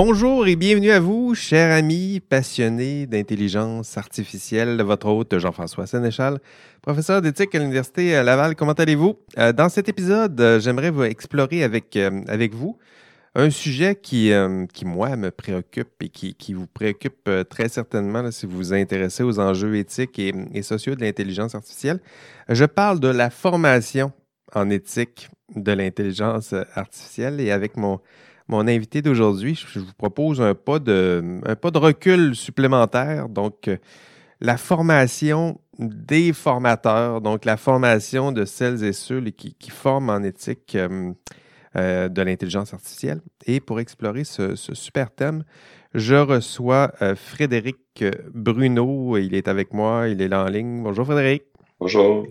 Bonjour et bienvenue à vous, chers amis passionnés d'intelligence artificielle. Votre hôte Jean-François Sénéchal, professeur d'éthique à l'Université Laval. Comment allez-vous? Euh, dans cet épisode, euh, j'aimerais vous explorer avec, euh, vous un sujet qui, moi, me préoccupe et qui, vous préoccupe très certainement si vous vous intéressez aux enjeux éthiques et sociaux de l'intelligence artificielle. Je parle de la formation en éthique de l'intelligence artificielle et avec mon mon invité d'aujourd'hui, je vous propose un pas de, un pas de recul supplémentaire. Donc, euh, la formation des formateurs, donc la formation de celles et ceux qui, forment en éthique euh, euh, de l'intelligence artificielle. Et pour explorer ce, super thème, je reçois Frédéric Bruno. Il est avec moi, il est là en ligne. Bonjour Frédéric. Bonjour.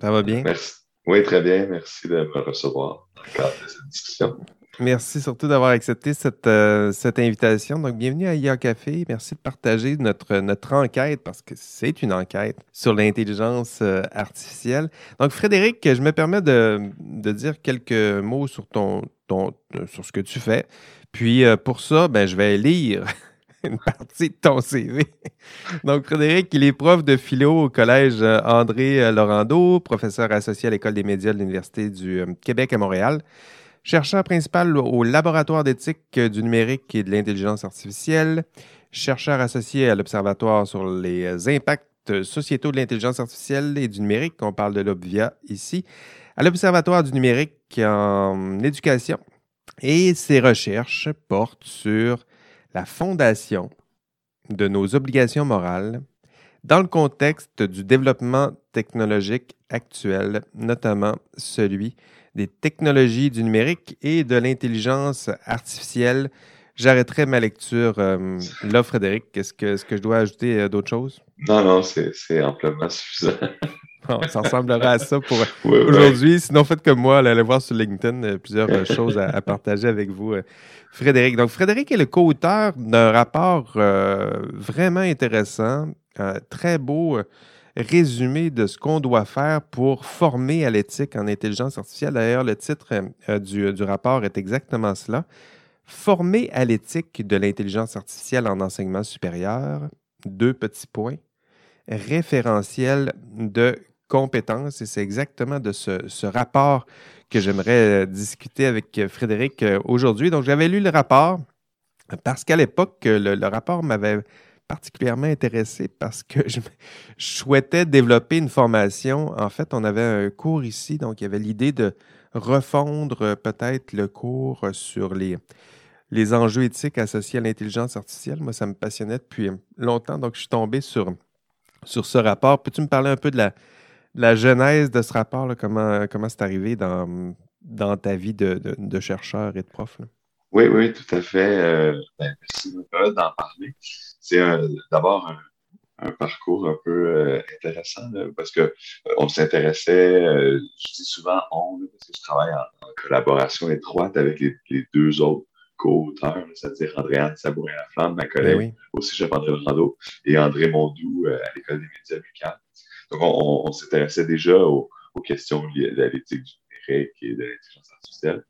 Ça va bien? Merci. Oui, très bien. Merci de me recevoir dans le cadre de cette discussion. Merci surtout d'avoir accepté cette, euh, cette invitation. Donc, bienvenue à IA Café. Merci de partager notre, notre enquête, parce que c'est une enquête sur l'intelligence euh, artificielle. Donc, Frédéric, je me permets de, de, dire quelques mots sur, ton, ton, sur ce que tu fais. Puis, euh, pour ça, ben, je vais lire une partie de ton CV. Donc, Frédéric, il est prof de philo au Collège André Laurando, professeur associé à l'École des médias de l'Université du Québec à Montréal chercheur principal au laboratoire d'éthique du numérique et de l'intelligence artificielle, chercheur associé à l'Observatoire sur les impacts sociétaux de l'intelligence artificielle et du numérique, on parle de l'Obvia ici, à l'Observatoire du numérique en éducation. Et ses recherches portent sur la fondation de nos obligations morales dans le contexte du développement technologique actuel, notamment celui des technologies du numérique et de l'intelligence artificielle. J'arrêterai ma lecture euh, là, Frédéric. Est-ce que, je dois ajouter euh, d'autres choses? Non, non, c'est amplement suffisant. ça ressemblera à ça pour aujourd'hui. Sinon, faites comme moi, allez voir sur LinkedIn euh, plusieurs choses à, partager avec vous, Frédéric. Donc, Frédéric est le co-auteur d'un rapport vraiment intéressant, très beau résumé de ce qu'on doit faire pour former à l'éthique en intelligence artificielle. D'ailleurs, le titre euh, du, du, rapport est exactement cela. Former à l'éthique de l'intelligence artificielle en enseignement supérieur. Deux petits points. Référentiel de compétences. Et c'est exactement de ce, rapport que j'aimerais euh, discuter avec euh, Frédéric aujourd'hui. Donc, j'avais lu le rapport parce qu'à l'époque, le rapport m'avait particulièrement intéressé parce que je, souhaitais développer une formation. En fait, on avait un cours ici, donc il y avait l'idée de refondre euh, peut-être le cours sur les, les enjeux éthiques associés à l'intelligence artificielle. Moi, ça me passionnait depuis longtemps, donc je suis tombé sur, sur ce rapport. Peux-tu me parler un peu de la, la genèse de ce rapport, comment, comment c'est arrivé dans, dans ta vie de, de, chercheur et de prof? Oui, oui, tout à fait. Euh, ben, merci d'en parler c'est d'abord un, parcours un peu euh, intéressant parce que euh, on s'intéressait, euh, je dis souvent on, parce que je travaille en, collaboration étroite avec les, deux autres co-auteurs, c'est-à-dire Andréane Sabourin-Laflamme, ma collègue au Cégep André Rando, et André Mondou à l'École des médias locales. Donc, on, s'intéressait déjà aux, questions liées à l'éthique du numérique et de l'intelligence artificielle.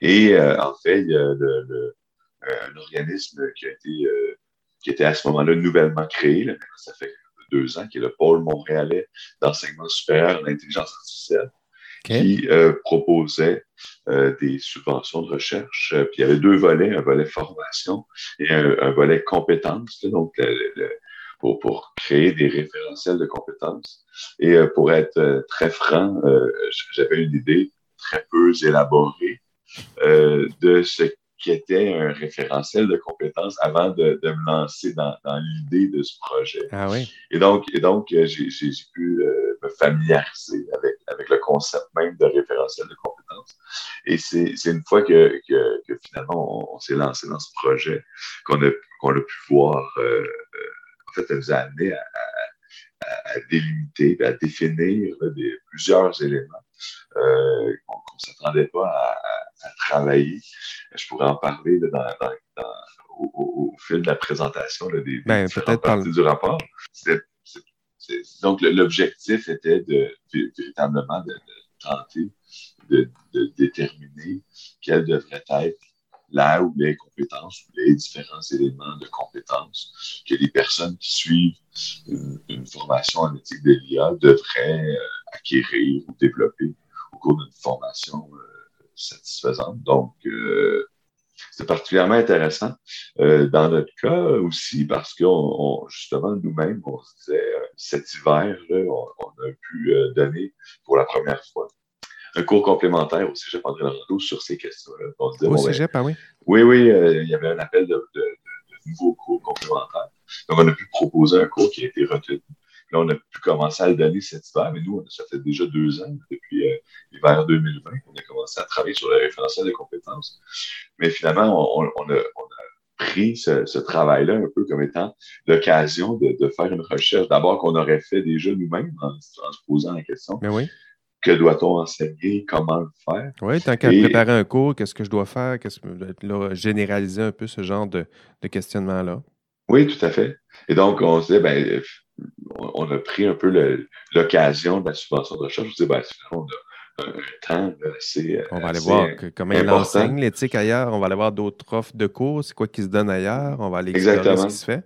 Et en fait, il y a le, un organisme qui a été qui était à ce moment-là nouvellement créé, là, ça fait deux ans, qui est le pôle montréalais d'enseignement supérieur en intelligence artificielle, qui euh, proposait euh, des subventions de recherche. Puis il y avait deux volets, un volet formation et un, volet compétences, donc pour, pour, créer des référentiels de compétences. Et euh, pour être très franc, j'avais une idée très peu élaborée de ce qui était un référentiel de compétences avant de, de me lancer dans, dans l'idée de ce projet. Ah oui. Et donc, et donc euh, j'ai pu euh, me familiariser avec, avec le concept même de référentiel de compétences. Et c'est une fois que, que, que finalement on, s'est lancé dans ce projet qu'on a, qu'on a pu voir, euh, en fait, elle nous a amené à, à, à délimiter, à définir des, plusieurs éléments euh, qu'on ne s'attendait pas à, travailler. Je pourrais en parler au, fil de la présentation des, des ben, parties du rapport. donc, l'objectif était de, véritablement de, tenter de, déterminer quelle devrait être là où les compétences, les différents éléments de compétences que les personnes qui suivent une, formation en éthique de l'IA devraient euh, acquérir ou développer au cours d'une formation euh, satisfaisante. Donc, euh, c'est particulièrement intéressant dans notre cas aussi parce que justement, nous-mêmes, on se disait, cet hiver, là, on, a pu donner pour la première fois un cours complémentaire au Cégep André Laurando sur ces questions-là. Au ben, Cégep, ah oui? Oui, oui, euh, il y avait un appel de, de, de, nouveaux cours complémentaires. Donc, on a pu proposer un cours qui a été retenu. Là, on a pu commencer à le donner cet hiver, mais nous, ça fait déjà deux ans, depuis euh, l'hiver 2020, qu'on a commencé à travailler sur le référentiel des compétences. Mais finalement, on, on, a, on a, pris ce, ce travail-là un peu comme étant l'occasion de, de, faire une recherche, d'abord qu'on aurait fait déjà nous-mêmes en, en, se posant la question. Mais oui que doit-on enseigner, comment le faire? Oui, tant qu'à préparer un cours, qu'est-ce que je dois faire, qu'est-ce que là, généraliser un peu ce genre de, de questionnement-là. Oui, tout à fait. Et donc, on se dit, ben, on a pris un peu l'occasion de la subvention de recherche. Se dit, ben, on a un temps assez. On va aller voir comment il enseigne l'éthique ailleurs. On va aller voir d'autres offres de cours. C'est quoi qui se donne ailleurs? On va aller explorer ce qui se fait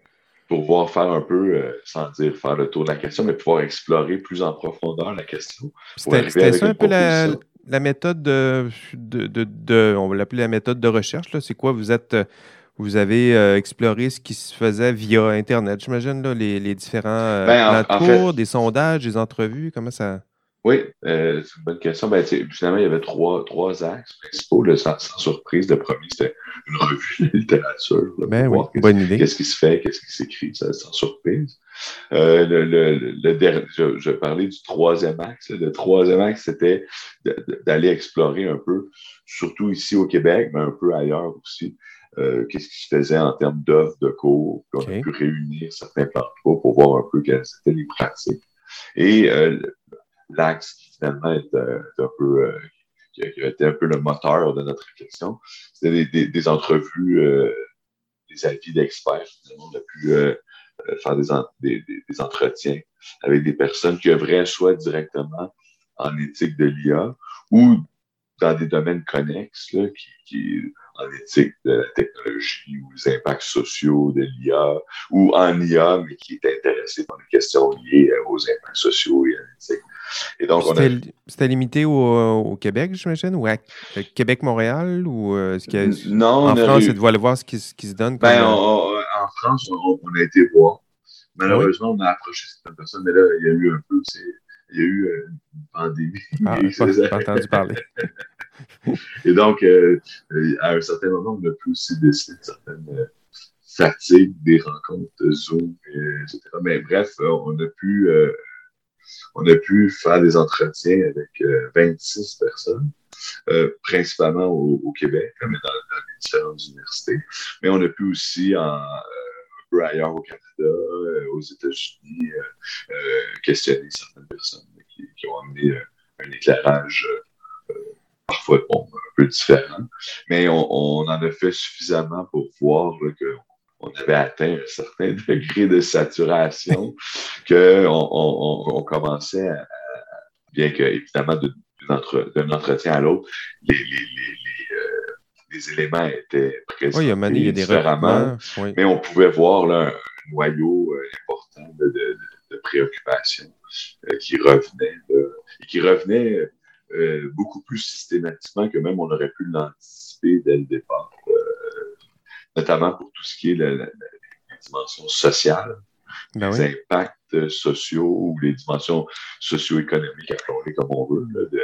pour pouvoir faire un peu, euh, sans dire faire le tour de la question, mais pouvoir explorer plus en profondeur la question. C'était ça un peu la, la, méthode de, de, de, on va l'appeler la méthode de recherche. C'est quoi? Vous êtes vous avez euh, exploré ce qui se faisait via Internet, j'imagine, les, les différents euh, ben, des sondages, des entrevues, comment ça? Oui, euh, c'est une bonne question. Ben, finalement, il y avait trois, trois axes principaux. Le, sans, surprise, le premier, c'était une revue de littérature. ben oui, bonne idée. Qu'est-ce qui se fait, qu'est-ce qui s'écrit, sans surprise. Euh, le, le, le dernier, je, je, parlais du troisième axe. Le troisième axe, c'était d'aller explorer un peu, surtout ici au Québec, mais un peu ailleurs aussi, euh, qu'est-ce qui se faisait en termes d'offres de cours? Puis on a pu réunir certains plans de cours pour voir un peu quelles étaient les pratiques. Et euh, l'axe qui finalement est, euh, un peu, qui, a, été un peu le moteur de notre réflexion. C'était des, des, entrevues, euh, des avis d'experts. On a pu faire des, des, entretiens avec des personnes qui œuvraient soit directement en éthique de l'IA ou dans des domaines connexes, là, qui, qui, en éthique de la technologie ou les impacts sociaux de l'IA, ou en IA, mais qui est intéressé par les questions liées aux impacts sociaux et à l'éthique. Et donc, C'était limité au, Québec, j'imagine, ou à Québec-Montréal, ou euh, ce qu'il Non, en France, c'est de voir, voir ce qui, ce qui se donne. Ben, en France, on, a été voir. Malheureusement, on a approché cette personne, mais là, il y a eu un peu, il y a eu euh, une pandémie. Ah, pas, pas entendu parler. Et donc, euh, à un certain moment, on a pu aussi décider de certaines fatigues des rencontres Zoom, etc. Mais bref, on a pu on a pu faire des entretiens avec 26 euh, personnes, euh, principalement au, Québec, comme dans, les différentes universités, mais on a pu aussi en, euh, un peu ailleurs au Canada, aux États-Unis, questionner qui, amené un éclairage parfois un peu différent, mais on, en a fait suffisamment pour voir que on avait atteint un certain degré de saturation qu'on on, on, commençait à, bien que, évidemment, d'un entretien à l'autre, les, les, les, euh, les, éléments étaient présents oui, il y a des différemment, mais on pouvait voir là, un noyau euh, important de, de, de préoccupations euh, qui revenait, et qui revenait beaucoup plus systématiquement que même on aurait pu l'anticiper dès le départ notamment pour tout ce qui est la, la, les dimensions sociales, ben les impacts sociaux ou les dimensions socio-économiques, appelons-les comme on veut, de, de,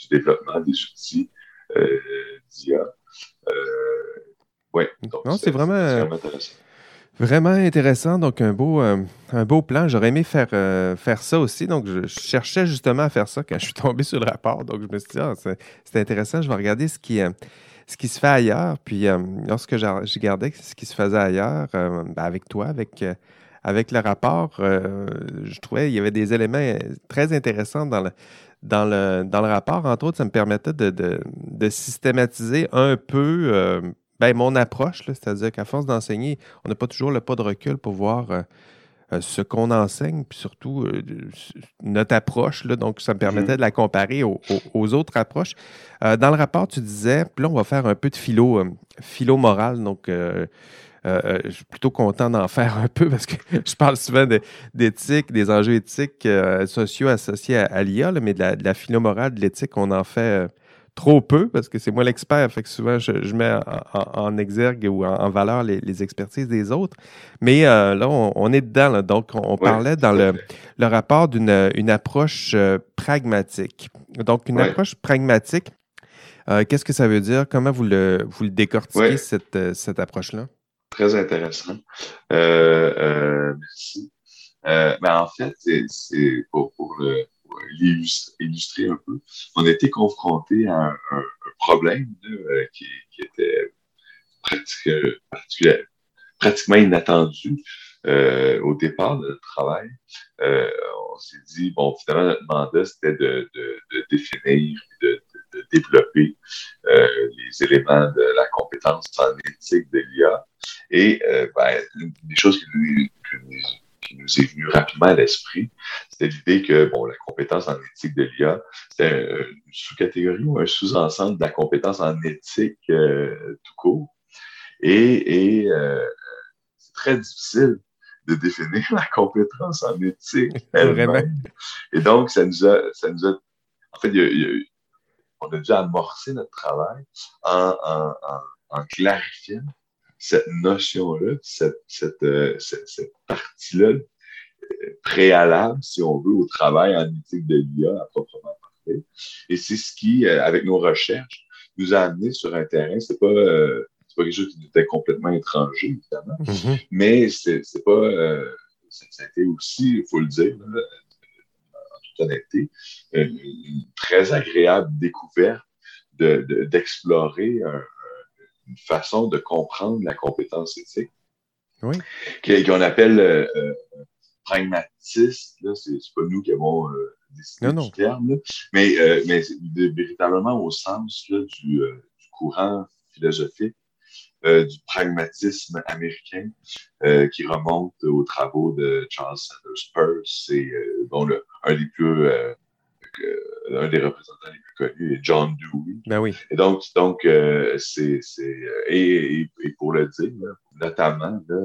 du développement des outils euh, d'IA. Euh, oui, donc c'est vraiment, vraiment, intéressant. Vraiment intéressant. Donc, un beau, euh, un beau plan. J'aurais aimé faire, euh, faire ça aussi. Donc, je, cherchais justement à faire ça quand je suis tombé sur le rapport. Donc, je me suis dit, ah, c'est intéressant. Je vais regarder ce qui, ce qui se fait ailleurs. Puis euh, lorsque j'ai gardé ce qui se faisait ailleurs, euh, ben, avec toi, avec, euh, avec le rapport, je trouvais qu'il y avait des éléments très intéressants dans le, dans le, dans le rapport. Entre autres, ça me permettait de, de, systématiser un peu ben, mon approche, c'est-à-dire qu'à force d'enseigner, on n'a pas toujours le pas de recul pour voir ce qu'on enseigne, puis surtout notre approche. Là, donc, ça me permettait mm-hmm. de la comparer aux, autres approches. dans le rapport, tu disais, puis là, on va faire un peu de philo, philo moral. Donc, euh, euh, je suis plutôt content d'en faire un peu parce que je parle souvent d'éthique, des enjeux éthiques euh, sociaux associés à, l'IA, mais de la, de la philomorale, de l'éthique, on en fait trop peu parce que c'est moi l'expert. Fait que souvent, je, mets en, exergue ou en, valeur les, expertises des autres. Mais là, on, est dedans. Donc, on, parlait dans le, le rapport d'une une approche pragmatique. Donc, une approche pragmatique, qu'est-ce que ça veut dire? Comment vous le, vous le décortiquez, cette, cette approche-là? Très intéressant. Euh, euh, merci. Euh, ben, en fait, c'est pour, pour, illustrer, un peu. On a été confronté à un, problème qui, qui, était pratiquement inattendu au départ de notre travail. on s'est dit, bon, finalement, notre mandat, c'était de, définir, de, de développer les éléments de la compétence en éthique de l'IA et euh, ben, une des choses qui nous, qui nous est venue rapidement à l'esprit, c'était l'idée que bon, la compétence en éthique de l'IA, c'était une sous-catégorie ou un sous-ensemble de la compétence en éthique euh, tout court. Et, et euh, c'est très difficile de définir la compétence en éthique elle-même. Et donc, ça nous a, ça nous a en fait, il y a, on a dû amorcer notre travail en, en, en, en clarifiant cette notion-là, cette, cette, euh, cette, partie-là euh, préalable, si on veut, au travail en éthique de l'IA à proprement parler. Et c'est ce qui, euh, avec nos recherches, nous a amené sur un terrain. C'est pas, c'est pas quelque chose qui nous était complètement étranger, évidemment, mm-hmm. mais c'est, c'est pas, ça a été aussi, il faut le dire, en toute honnêteté, une, très agréable découverte de, d'explorer un, une façon de comprendre la compétence éthique. Oui. Qu'on appelle euh, euh, pragmatiste. Là, c'est, pas nous qui avons euh, décidé du terme, mais, euh, mais véritablement au sens là, du, du, courant philosophique du pragmatisme américain qui remonte aux travaux de Charles Sanders Peirce et bon, le, un des plus un des représentants les plus connus est John Dewey. Ben oui. Et donc, donc euh, c'est, euh, et, et, pour le dire, notamment là,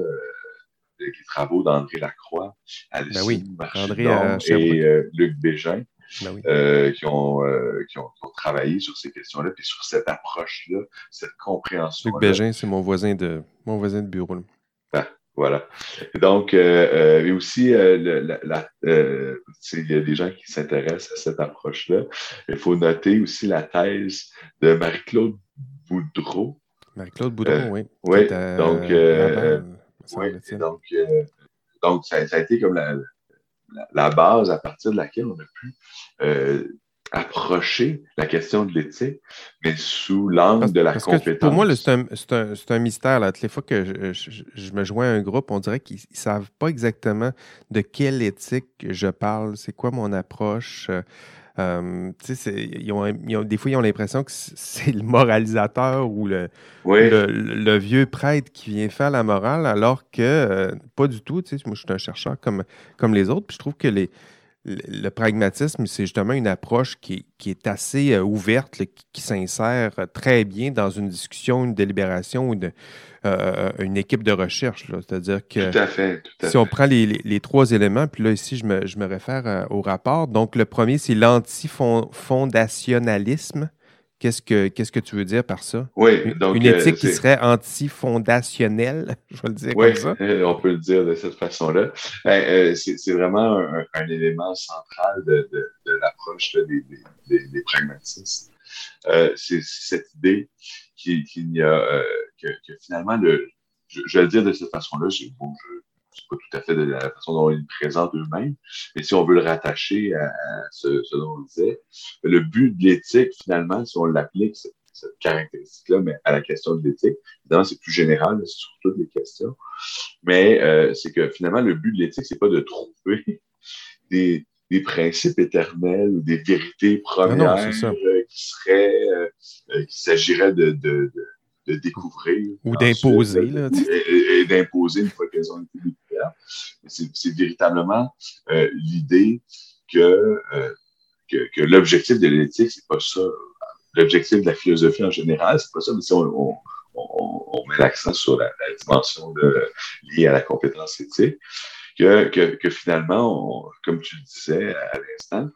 les travaux d'André Lacroix, Alison ben oui. André, et euh, Luc Bégin. Ben oui. qui, ont, qui, ont, travaillé sur ces questions-là, puis sur cette approche-là, cette compréhension. Luc Bégin, c'est mon voisin de mon voisin de bureau. Voilà. Donc, euh, euh aussi, euh, la, euh, il y a des gens qui s'intéressent à cette approche-là. Il faut noter aussi la thèse de Marie-Claude Boudreau. Marie-Claude Boudreau, oui. Oui, donc, oui, donc, donc ça, ça, a été comme la, la, base à partir de laquelle on a pu approcher la question de l'éthique, mais sous l'angle de la compétence. pour moi, c'est un, un, un, mystère. Là. Toutes les fois que je, me joins à un groupe, on dirait qu'ils ne savent pas exactement de quelle éthique je parle, c'est quoi mon approche. Euh, ils ont, ils ont, des fois, ils ont l'impression que c'est le moralisateur ou le, le, vieux prêtre qui vient faire la morale, alors que euh, pas du tout. Moi, je suis un chercheur comme, comme les autres. Puis je trouve que les, le pragmatisme, c'est justement une approche qui, est assez euh, ouverte, qui, s'insère très bien dans une discussion, une délibération ou une, euh, une équipe de recherche. C'est-à-dire que si on prend les, trois éléments, puis là ici je me, je me réfère euh, au rapport. Donc le premier, c'est l'antifondationalisme. Qu'est-ce que, qu'est-ce que tu veux dire par ça? Oui, donc. Une éthique qui serait antifondationnelle, je vais le dire comme ça. Oui, on peut le dire de cette façon-là. Ben, euh, c'est, vraiment un, élément central de, l'approche des, des, pragmatistes. Euh, c'est, cette idée qu'il, y a, euh, que, finalement, le, je, vais le dire de cette façon-là, bon, je, pas tout à fait de la façon dont ils présentent eux-mêmes, mais si on veut le rattacher à, ce, dont on disait, le but de l'éthique, finalement, si on l'applique, cette, caractéristique-là, mais à la question de l'éthique, évidemment, c'est plus général, c'est sur toutes les questions, mais euh, c'est que finalement, le but de l'éthique, c'est pas de trouver des, des principes éternels ou des vérités premières euh, qui seraient, euh, qui s'agirait de, de, de, de, découvrir. Ou d'imposer. Et, et d'imposer une fois qu'elles ont été découvertes. C'est véritablement euh, l'idée que, euh, que, que l'objectif de l'éthique, c'est pas ça. L'objectif de la philosophie en général, c'est pas ça, mais si on, on, on, met l'accent sur la, la dimension de, liée à la compétence éthique, que, que, que finalement, comme tu le disais à l'instant,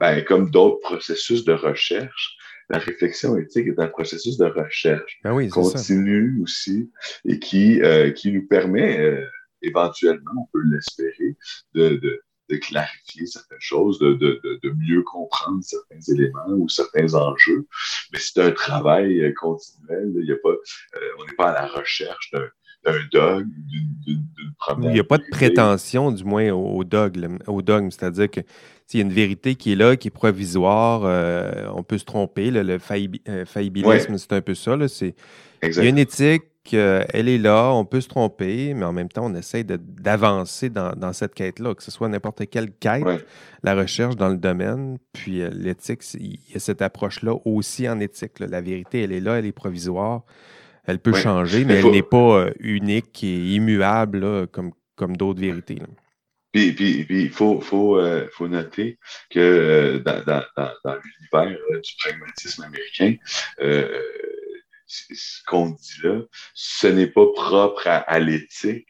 ben, comme d'autres processus de recherche, la réflexion éthique est un processus de recherche ben oui, continu aussi et qui, euh, qui nous permet euh, éventuellement, on peut l'espérer, de, de, de, clarifier certaines choses, de, de, de, mieux comprendre certains éléments ou certains enjeux. Mais c'est un travail euh, continuel. Il y a pas, on n'est pas à la recherche d'un d'un dogme, d'une Il n'y a pas de prétention, du moins, au, dogme, au dogme. C'est-à-dire que s'il y a une vérité qui est là, qui est provisoire, euh, on peut se tromper. le euh, faillibilisme, c'est un peu ça. Là, il y a une éthique, euh, elle est là, on peut se tromper, mais en même temps, on essaie d'avancer dans, dans, cette quête-là, que ce soit n'importe quelle quête, la recherche dans le domaine, puis l'éthique, il y a cette approche-là aussi en éthique. La vérité, elle est là, elle est provisoire. Elle peut changer, mais, elle n'est pas unique et immuable comme, comme d'autres vérités. Puis, puis, il faut, faut, euh, faut noter que euh, dans, dans, dans, l'univers euh, du pragmatisme américain, ce qu'on dit là, ce n'est pas propre à, l'éthique.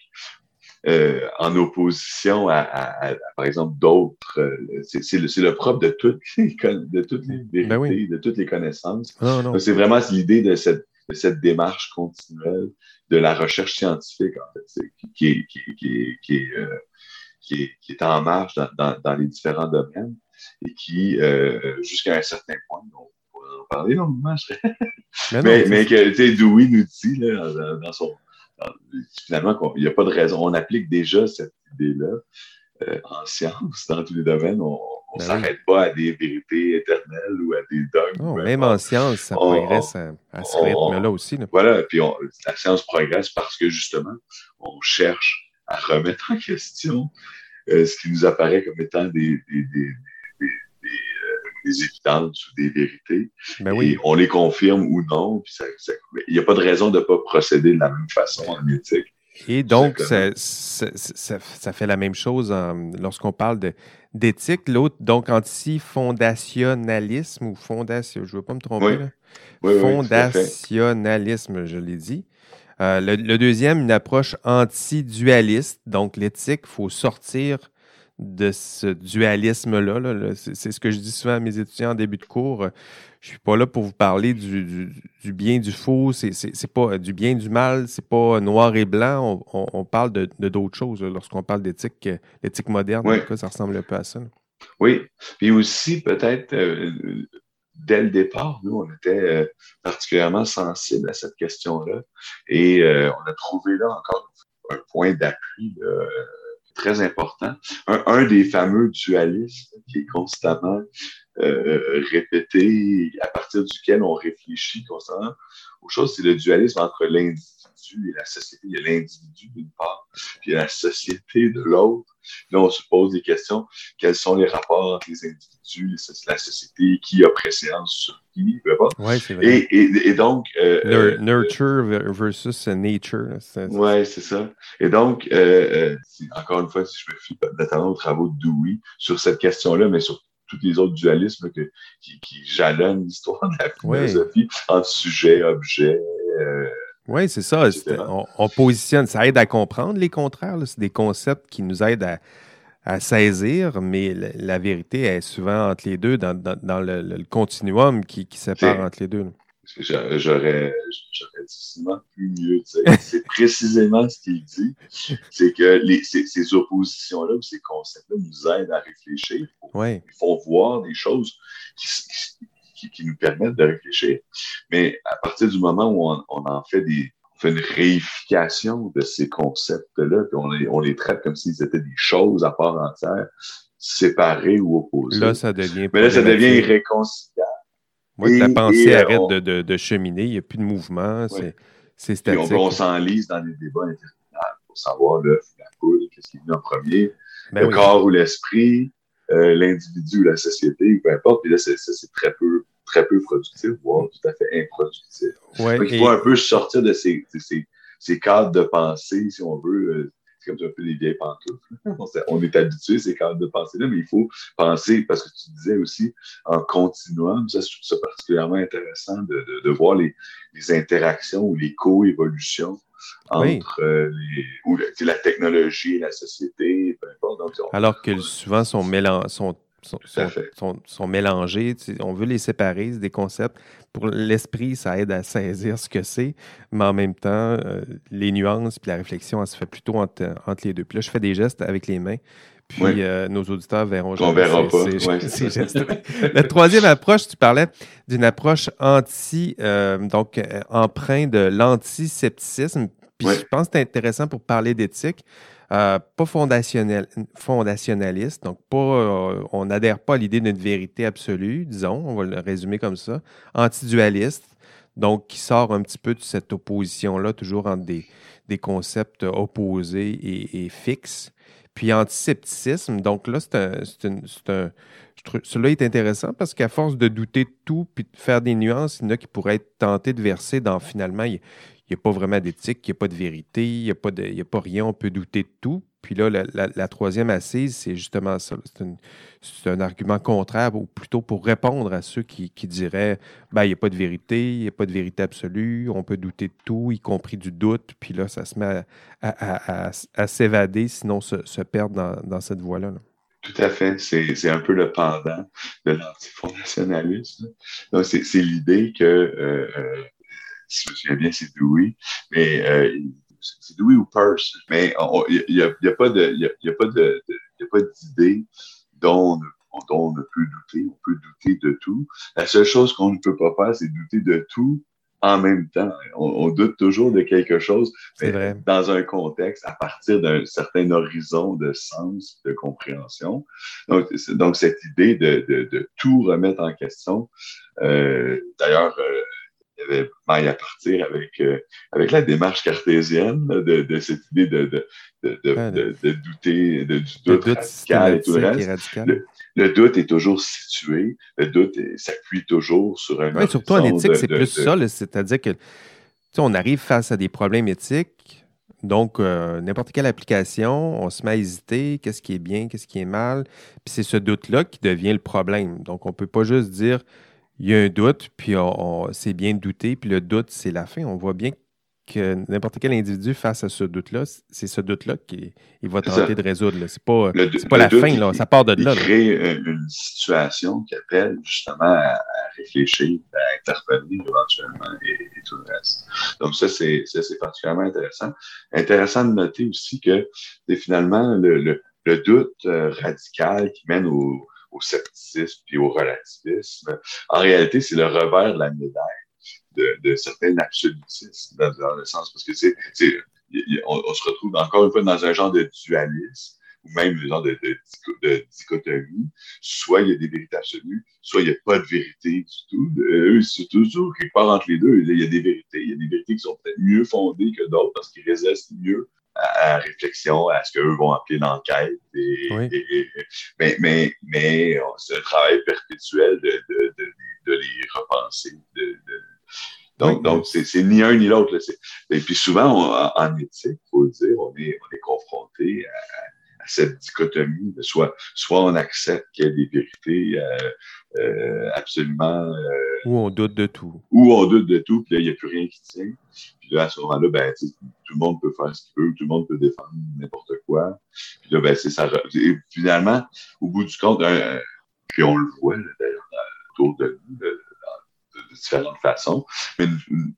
en opposition à, à, par exemple, d'autres. c'est le, le, propre de toutes les, de toutes les ben vérités, de toutes les connaissances. C'est vraiment l'idée de cette, de cette démarche continuelle de la recherche scientifique, en fait, qui, est, qui, qui, qui est qui est, qui est en marche dans, dans, dans, les différents domaines et qui, euh, jusqu'à un certain point, on pourrait en parler longuement, mais, mais, mais, que, tu sais, Dewey nous dit, là, dans, dans son, finalement, il n'y a pas de raison. On applique déjà cette idée-là euh, en science, dans tous les domaines. On ne ben s'arrête pas à des vérités éternelles ou à des dogmes. même en science, ça progresse à, à, ce rythme-là aussi. Là. Voilà, puis on, la science progresse parce que justement, on cherche à remettre en question euh, ce qui nous apparaît comme étant des, des, des, des, des euh, évidences ou des vérités. Ben oui. Et on les confirme ou non. Puis ça, ça, il n'y a pas de raison de ne pas procéder de la même façon en éthique. Et donc, ça, ça, ça, fait la même chose lorsqu'on parle d'éthique. L'autre, donc, anti-fondationnalisme ou fondation, je ne veux pas me tromper. Là. Oui, Fondationnalisme, je l'ai dit. Euh, le, deuxième, une approche anti-dualiste. Donc, l'éthique, il faut sortir de ce dualisme-là. C'est ce que je dis souvent à mes étudiants en début de cours. Je ne suis pas là pour vous parler du, du, bien, du faux. C'est pas du bien, du mal. C'est pas noir et blanc. On, parle de d'autres choses lorsqu'on parle d'éthique. L'éthique moderne, en tout cas, ça ressemble un peu à ça. Oui. Puis aussi, peut-être, euh, dès le départ, nous, on était euh, particulièrement sensibles à cette question-là. Et euh, on a trouvé là encore un point d'appui très important. Un, des fameux dualistes qui est constamment euh, répété, à partir duquel on réfléchit constamment aux choses, c'est le dualisme entre l'individu et la société. Il y a l'individu d'une part, puis il y a la société de l'autre. Là, on se pose des questions. Quels sont les rapports entre les individus, la société, qui a préséance sur qui, ouais, c'est vrai. Et, et, et, donc... Euh, euh nurture versus nature. Oui, c'est ça. Et donc, euh, euh encore une fois, si je me fie notamment aux travaux de Dewey sur cette question-là, mais sur tous les autres dualismes que, qui, qui jalonnent l'histoire de la philosophie entre sujet, objet, euh, oui, c'est ça. On, positionne, ça aide à comprendre les contraires. C'est des concepts qui nous aident à, saisir, mais la, vérité est souvent entre les deux, dans, le, continuum qui, sépare entre les deux. J'aurais, j'aurais difficilement pu mieux dire. C'est précisément ce qu'il dit. C'est que les, ces, oppositions-là ces concepts-là nous aident à réfléchir. Ils font voir des choses qui, qui, nous permettent de réfléchir. Mais à partir du moment où on, en fait des, on fait une réification de ces concepts-là, puis on les, on les traite comme s'ils étaient des choses à part entière, séparées ou opposées. Là, ça devient. Mais là, ça devient irréconciliable. Moi, ta pensée arrête de, de, de, cheminer, il n'y a plus de mouvement, c'est statique. on, on s'enlise dans des débats interminables pour savoir le la poule, qu'est-ce qui est venu en premier, ben le corps ou l'esprit, euh, l'individu ou la société, peu importe. Puis là, c'est très peu, très peu productif, voire tout à fait improductif. Ouais, il faut un peu sortir de ces, ces, ces, cadres de pensée, si on veut, euh, comme un peu des vieilles pantoufles. On, est habitué, ces cadres de pensée-là, mais il faut penser, parce que tu disais aussi, en continuum, ça, je trouve ça particulièrement intéressant de, de, voir les, les, interactions ou les co-évolutions entre euh, la, technologie et la société, peu importe. Alors que souvent sont, sont sont, sont, mélangés. On veut les séparer, c'est des concepts. Pour l'esprit, ça aide à saisir ce que c'est, mais en même temps, euh, les nuances puis la réflexion, elle se fait plutôt entre, les deux. Puis là, je fais des gestes avec les mains. Puis euh, nos auditeurs verront On verra pas. Ces, gestes. La troisième approche, tu parlais d'une approche anti, euh, donc emprunt de l'antisepticisme. Puis je pense que c'est intéressant pour parler d'éthique. Euh, pas fondationnel, fondationnaliste, donc pas, euh, on n'adhère pas à l'idée d'une vérité absolue, disons, on va le résumer comme ça, antidualiste, donc qui sort un petit peu de cette opposition-là, toujours entre des, des concepts opposés et, fixes. Puis antisepticisme, donc là, c'est un, un, cela est intéressant parce qu'à force de douter de tout puis de faire des nuances, il y en a qui pourraient être tentés de verser dans finalement, il n'y a pas vraiment d'éthique, il n'y a pas de vérité, il n'y a, pas a pas rien, on peut douter de tout. Puis là, la, troisième assise, c'est justement ça. C'est un, argument contraire, ou plutôt pour répondre à ceux qui, diraient ben, il n'y a pas de vérité, il n'y a pas de vérité absolue, on peut douter de tout, y compris du doute. Puis là, ça se met à, s'évader, sinon se, perdre dans, cette voie-là. Tout à fait. C'est un peu le pendant de l'antifondationalisme. C'est l'idée que euh, euh, si je me souviens bien, c'est Dewey. Mais euh, c'est Dewey ou Peirce. Mais il n'y a, y a, pas de, y a, y a pas de, a d'idée dont, dont on ne peut douter. On peut douter de tout. La seule chose qu'on ne peut pas faire, c'est douter de tout en même temps. On, doute toujours de quelque chose, mais vrai. dans un contexte, à partir d'un certain horizon de sens, de compréhension. Donc, donc cette idée de, de, de, tout remettre en question, euh, d'ailleurs, euh, maille à partir avec, euh, avec la démarche cartésienne de, de, cette idée de, de, de, de douter de, du doute, radical et tout le reste. Le, doute est toujours situé, le doute s'appuie toujours sur un. Oui, surtout en éthique, c'est plus ça, c'est-à-dire que on arrive face à des problèmes éthiques. Donc, euh, n'importe quelle application, on se met à hésiter, qu'est-ce qui est bien, qu'est-ce qui est mal. Puis c'est ce doute-là qui devient le problème. Donc, on ne peut pas juste dire il y a un doute, puis on, c'est bien de douter, puis le doute, c'est la fin. On voit bien que n'importe quel individu face à ce doute-là, c'est ce doute-là qu'il va tenter de résoudre. C'est pas, pas la fin, là. ça part de là. Il crée une situation qui appelle justement à, réfléchir, à intervenir éventuellement et, tout le reste. Donc ça, c'est particulièrement intéressant. Intéressant de noter aussi que finalement le, le, le doute euh, radical qui mène au au scepticisme et au relativisme. En réalité, c'est le revers de la médaille de, de certains absolutismes, dans, le sens, parce que c'est, on, se retrouve encore une fois dans un genre de dualisme, ou même un genre de, dichotomie. Soit il y a des vérités absolues, soit il n'y a pas de vérité du tout. Euh, c'est toujours quelque part entre les deux. Il y a des vérités. Il y a des vérités qui sont peut-être mieux fondées que d'autres parce qu'ils résistent mieux à, réflexion, à ce qu'eux vont appeler l'enquête. mais mais, mais c'est un travail perpétuel de, de, de, de les repenser. donc, donc c'est ni un ni l'autre. Et puis souvent, en éthique, il faut le dire, on est, on est confronté à, cette dichotomie de soit, soit on accepte qu'il y a des vérités euh, euh, absolument. Euh, ou on doute de tout. Ou on doute de tout, puis là, il n'y a plus rien qui tient. Puis là, à ce moment-là, ben, tout le monde peut faire ce qu'il veut, tout le monde peut défendre n'importe quoi. Puis là, ben, c'est ça. Et finalement, au bout du compte, puis on le voit, d'ailleurs, autour de nous, de, de, différentes façons. Mais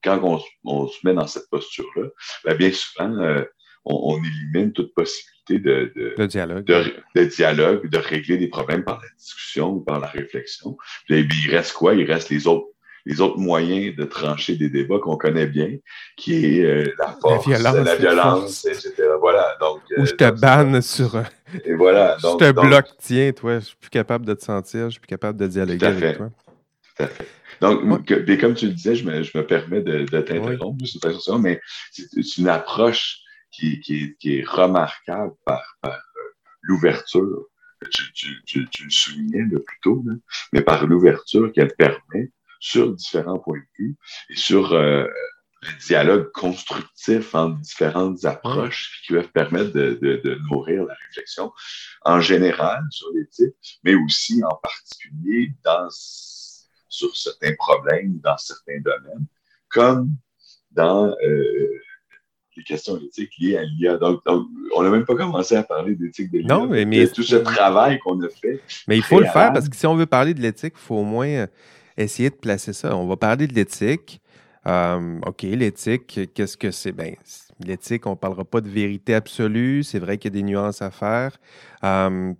quand on, on, se met dans cette posture-là, ben, bien souvent, on, on, élimine toute possibilité de, de, dialogue. De, dialogue, de régler des problèmes par la discussion ou par la réflexion. Puis, il reste quoi? Il reste les autres les autres moyens de trancher des débats qu'on connaît bien, qui est euh, la force, la violence, etc. Voilà. Donc, Ou je te euh, banne sur. Et voilà. Donc, je te bloque, tiens, toi, je suis plus capable de te sentir, je suis plus capable de dialoguer avec toi. Tout à fait. Donc, comme tu le disais, je me, je me permets de, de t'interrompre, mais c'est une approche qui, qui, qui est remarquable par, par euh, l'ouverture. Tu, tu, tu, tu, le soulignais le plus tôt, mais par l'ouverture qu'elle permet sur différents points de vue et sur euh, dialogue constructif entre différentes approches qui peuvent permettre de, nourrir la réflexion en général sur l'éthique, mais aussi en particulier dans, sur certains problèmes, dans certains domaines, comme dans euh, les questions éthiques liées à l'IA. Donc, on n'a même pas commencé à parler d'éthique de l'IA. Non, mais, tout ce travail qu'on a fait. Mais il faut le faire parce que si on veut parler de l'éthique, il faut au moins euh, essayer de placer ça. On va parler de l'éthique. Euh, OK, l'éthique, qu'est-ce que c'est? Ben, l'éthique, on ne parlera pas de vérité absolue. C'est vrai qu'il y a des nuances à faire. Euh,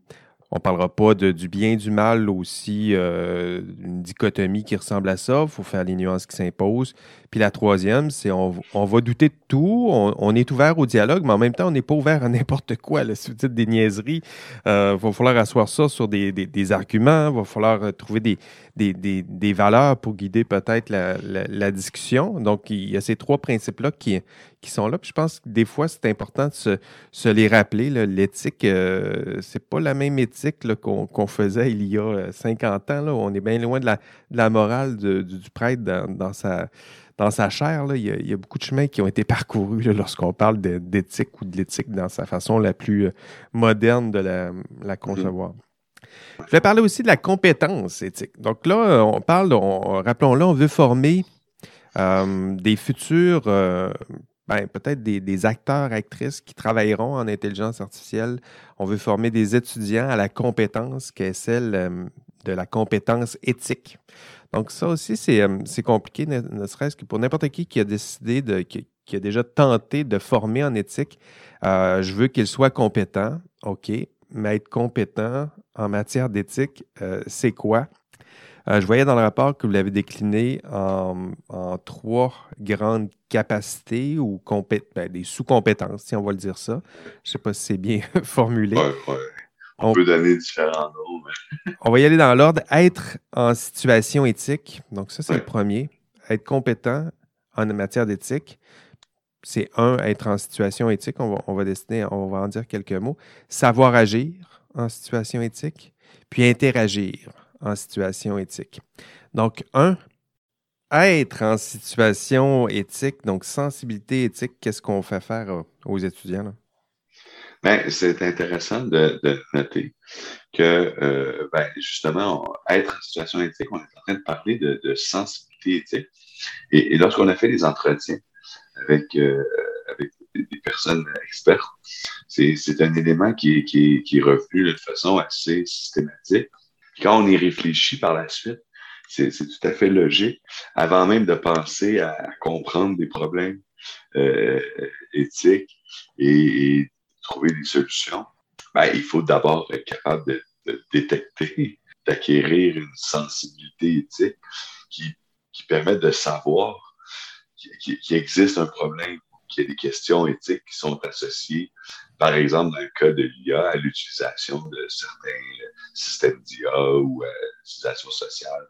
on parlera pas de, du bien, du mal, aussi euh, une dichotomie qui ressemble à ça. Il faut faire les nuances qui s'imposent. Puis la troisième, c'est on, on, va douter de tout. On, est ouvert au dialogue, mais en même temps, on n'est pas ouvert à n'importe quoi. Là. Si vous dites des niaiseries, il euh, va falloir asseoir ça sur des, des, des arguments. Il va falloir trouver des, des, des, valeurs pour guider peut-être la, la, discussion. Donc, il y a ces trois principes-là qui, qui sont là. Puis je pense que des fois, c'est important de se, se, les rappeler. L'éthique, euh, c'est pas la même éthique qu'on faisait il y a 50 ans. Là. On est bien loin de la, de la morale du, du, prêtre dans, dans sa dans sa chair, il, y a, beaucoup de chemins qui ont été parcourus lorsqu'on parle d'éthique ou de l'éthique dans sa façon la plus euh, moderne de la, la concevoir. Je vais parler aussi de la compétence éthique. Donc là, on parle, rappelons-le, on veut former euh, des futurs, euh, ben, peut-être des, acteurs, actrices qui travailleront en intelligence artificielle. On veut former des étudiants à la compétence qui est celle de la compétence éthique. Donc, ça aussi, c'est euh, compliqué, ne, serait-ce que pour n'importe qui qui a décidé de. Qui, a déjà tenté de former en éthique. Euh, je veux qu'il soit compétent, OK, mais être compétent en matière d'éthique, euh, c'est quoi? je voyais dans le rapport que vous l'avez décliné en, trois grandes capacités ou ben, des sous-compétences, si on va le dire ça. Je ne sais pas si c'est bien formulé. On, peut donner différents noms. on va y aller dans l'ordre. Être en situation éthique. Donc, ça, c'est le premier. Être compétent en matière d'éthique. C'est un, être en situation éthique. On va, on va dessiner, on va en dire quelques mots. Savoir agir en situation éthique. Puis interagir en situation éthique. Donc, un, être en situation éthique, donc sensibilité éthique, qu'est-ce qu'on fait faire aux étudiants? Ben, c'est intéressant de, noter que, euh, ben, justement, être en situation éthique, on est en train de parler de, sensibilité éthique. Et, lorsqu'on a fait des entretiens avec, euh, avec des personnes expertes, c'est un élément qui est, qui, revenu de façon assez systématique. Quand on y réfléchit par la suite, c'est tout à fait logique, avant même de penser à, comprendre des problèmes euh, éthiques et, et trouver des solutions, ben, il faut d'abord être capable de, détecter, d'acquérir une sensibilité éthique qui, qui permet de savoir qu'il existe un problème, qu'il y a des questions éthiques qui sont associées, par exemple, dans le cas de l'IA, à l'utilisation de certains systèmes d'IA ou à l'utilisation sociale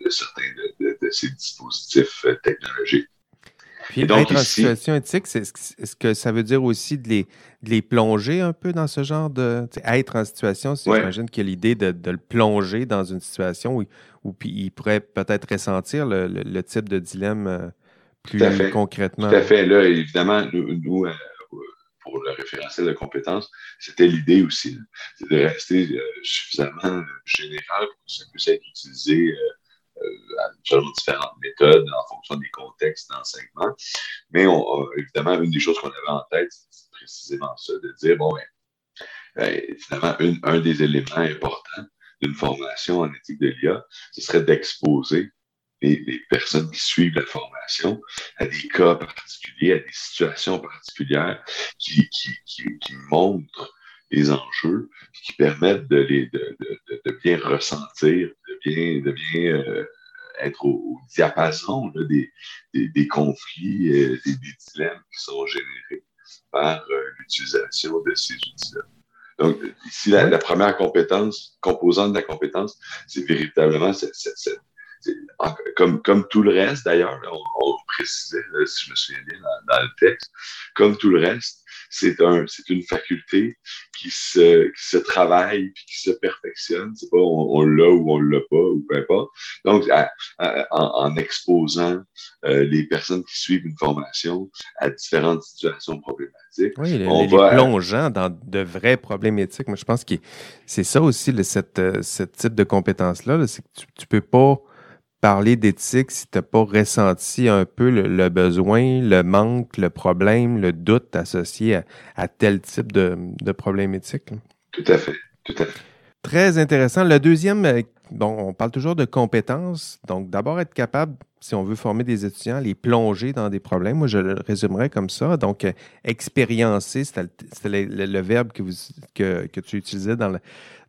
de, certains de, de, ces dispositifs technologiques. Puis donc, être en situation éthique, est-ce que ça veut dire aussi de les, les plonger un peu dans ce genre de. Être en situation, j'imagine qu'il y a l'idée de, de, le plonger dans une situation où, où il pourrait peut-être ressentir le, le, type de dilemme euh, plus concrètement. Tout à fait. Là, évidemment, nous, euh, pour le référentiel de compétences, c'était l'idée aussi. C'est de rester euh, suffisamment général pour que ça puisse être utilisé selon différentes méthodes en fonction des contextes d'enseignement. Mais on, évidemment, une des choses qu'on avait en tête, c'est précisément ça, de dire, bon, ben, ben finalement, un des éléments importants d'une formation en éthique de l'IA, ce serait d'exposer les, personnes qui suivent la formation à des cas particuliers, à des situations particulières qui, qui, qui, qui montrent les enjeux, qui permettent de, les, de, de, de bien ressentir, de bien, de bien euh, être au, diapason des, des, des, conflits, euh, des, des, dilemmes qui sont générés par euh, l'utilisation de ces outils-là. Donc, ici, la, la, première compétence, composante de la compétence, c'est véritablement cette, cette, comme, comme tout le reste d'ailleurs, on, précisait, si je me souviens bien dans, le texte, comme tout le reste, c'est un, c'est une faculté qui se, qui se travaille puis qui se perfectionne. C'est pas on, l'a ou on l'a pas ou peu importe. Donc, en, exposant euh, les personnes qui suivent une formation à différentes situations problématiques, oui, on va, plongeant dans de vraies problématiques. Moi, je pense que c'est ça aussi, le, cette, euh, ce type de compétence-là, c'est que tu, tu peux pas parler d'éthique si tu n'as pas ressenti un peu le, besoin, le manque, le problème, le doute associé à, tel type de, de problème éthique. Tout à fait, tout à fait. Très intéressant. Le deuxième, euh, bon, on parle toujours de compétences. Donc, d'abord, être capable, si on veut former des étudiants, les plonger dans des problèmes. Moi, je le résumerais comme ça. Donc, euh, expériencer, c'était le, verbe que, vous, que, que tu utilisais dans le,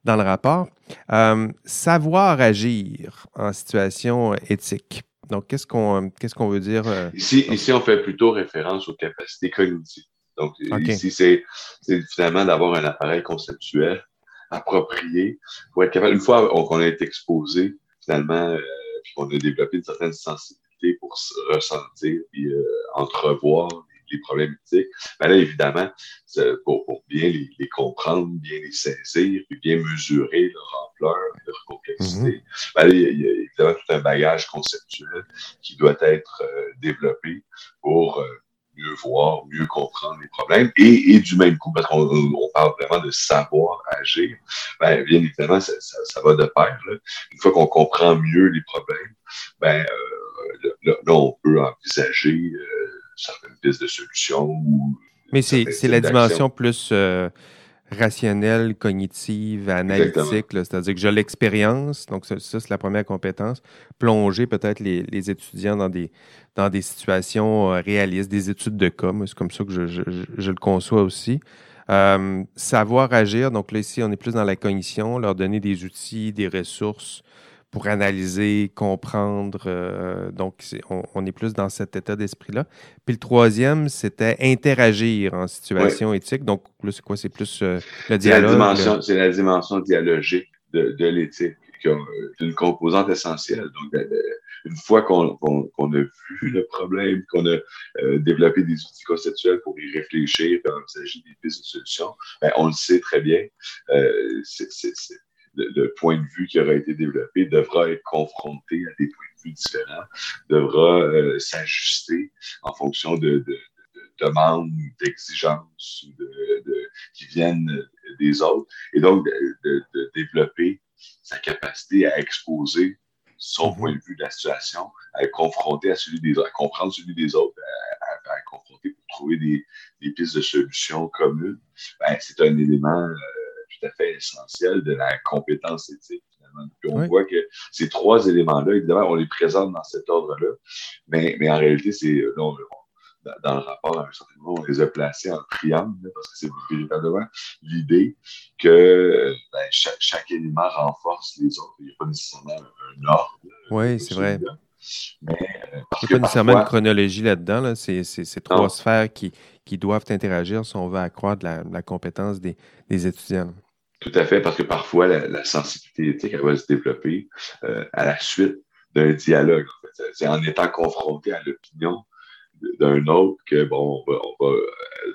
dans le rapport. Euh, savoir agir en situation éthique. Donc, qu'est-ce qu'on qu'est-ce qu'on veut dire? Euh, ici, ici, on fait plutôt référence aux capacités cognitives. Donc, ici, c'est finalement d'avoir un appareil conceptuel approprié pour être capable, une fois qu'on a été exposé, finalement, euh, puis qu'on a développé une certaine sensibilité pour ressentir et entrevoir les problèmes éthiques, ben là, évidemment, pour, pour bien les, les, comprendre, bien les saisir, puis bien mesurer leur ampleur, leur complexité, mm ben là, il, y a, évidemment tout un bagage conceptuel qui doit être euh, développé pour euh, mieux voir, mieux comprendre les problèmes. Et, et du même coup, parce qu'on on parle vraiment de savoir agir, ben, bien évidemment, ça, ça, ça va de pair. Là. Une fois qu'on comprend mieux les problèmes, ben, euh, là, là, on peut envisager euh, certaines pistes de solutions. Mais c'est la dimension plus euh, rationnelle, cognitive, analytique, c'est-à-dire que j'ai l'expérience, donc ça, c'est la première compétence, plonger peut-être les, les, étudiants dans des, dans des situations euh, réalistes, des études de cas, c'est comme ça que je, je, je, le conçois aussi. Euh, savoir agir, donc là ici on est plus dans la cognition, leur donner des outils, des ressources, pour analyser, comprendre. Euh, donc, on, est plus dans cet état d'esprit-là. Puis le troisième, c'était interagir en situation éthique. Donc, là, c'est quoi? C'est plus euh, le dialogue. C'est la, dimension dialogique de, l'éthique, qui est une composante essentielle. Donc, une fois qu'on a vu le problème, qu'on a euh, développé des outils conceptuels pour y réfléchir, puis envisager des pistes de solutions, ben, on le sait très bien. c'est le, point de vue qui aura été développé devra être confronté à des points de vue différents, devra euh, s'ajuster en fonction de, de, de demandes, d'exigences de, qui viennent des autres, et donc de, développer sa capacité à exposer son mm-hmm. point de vue de la situation, à être confronté à celui des autres, à comprendre celui des autres, à, à, confronter pour trouver des, des, pistes de solutions communes, ben, c'est un élément euh, tout à fait essentiel de la compétence éthique. Finalement. Puis on voit que ces trois éléments-là, évidemment, on les présente dans cet ordre-là, mais, mais en réalité, c'est dans, le rapport, à un certain moment, on les a placés en triangle, parce que c'est véritablement l'idée que ben, chaque, chaque, élément renforce les autres. Il n'y a pas nécessairement un, ordre. Oui, c'est vrai. Mais, euh, Il n'y a pas nécessairement une chronologie là-dedans. Là. C'est, trois sphères qui, qui doivent interagir si on veut accroître la, la compétence des, des étudiants. Tout à fait, parce que parfois, la, sensibilité éthique, elle va se développer euh, à la suite d'un dialogue. C'est en étant confronté à l'opinion d'un autre que, bon, on va, euh,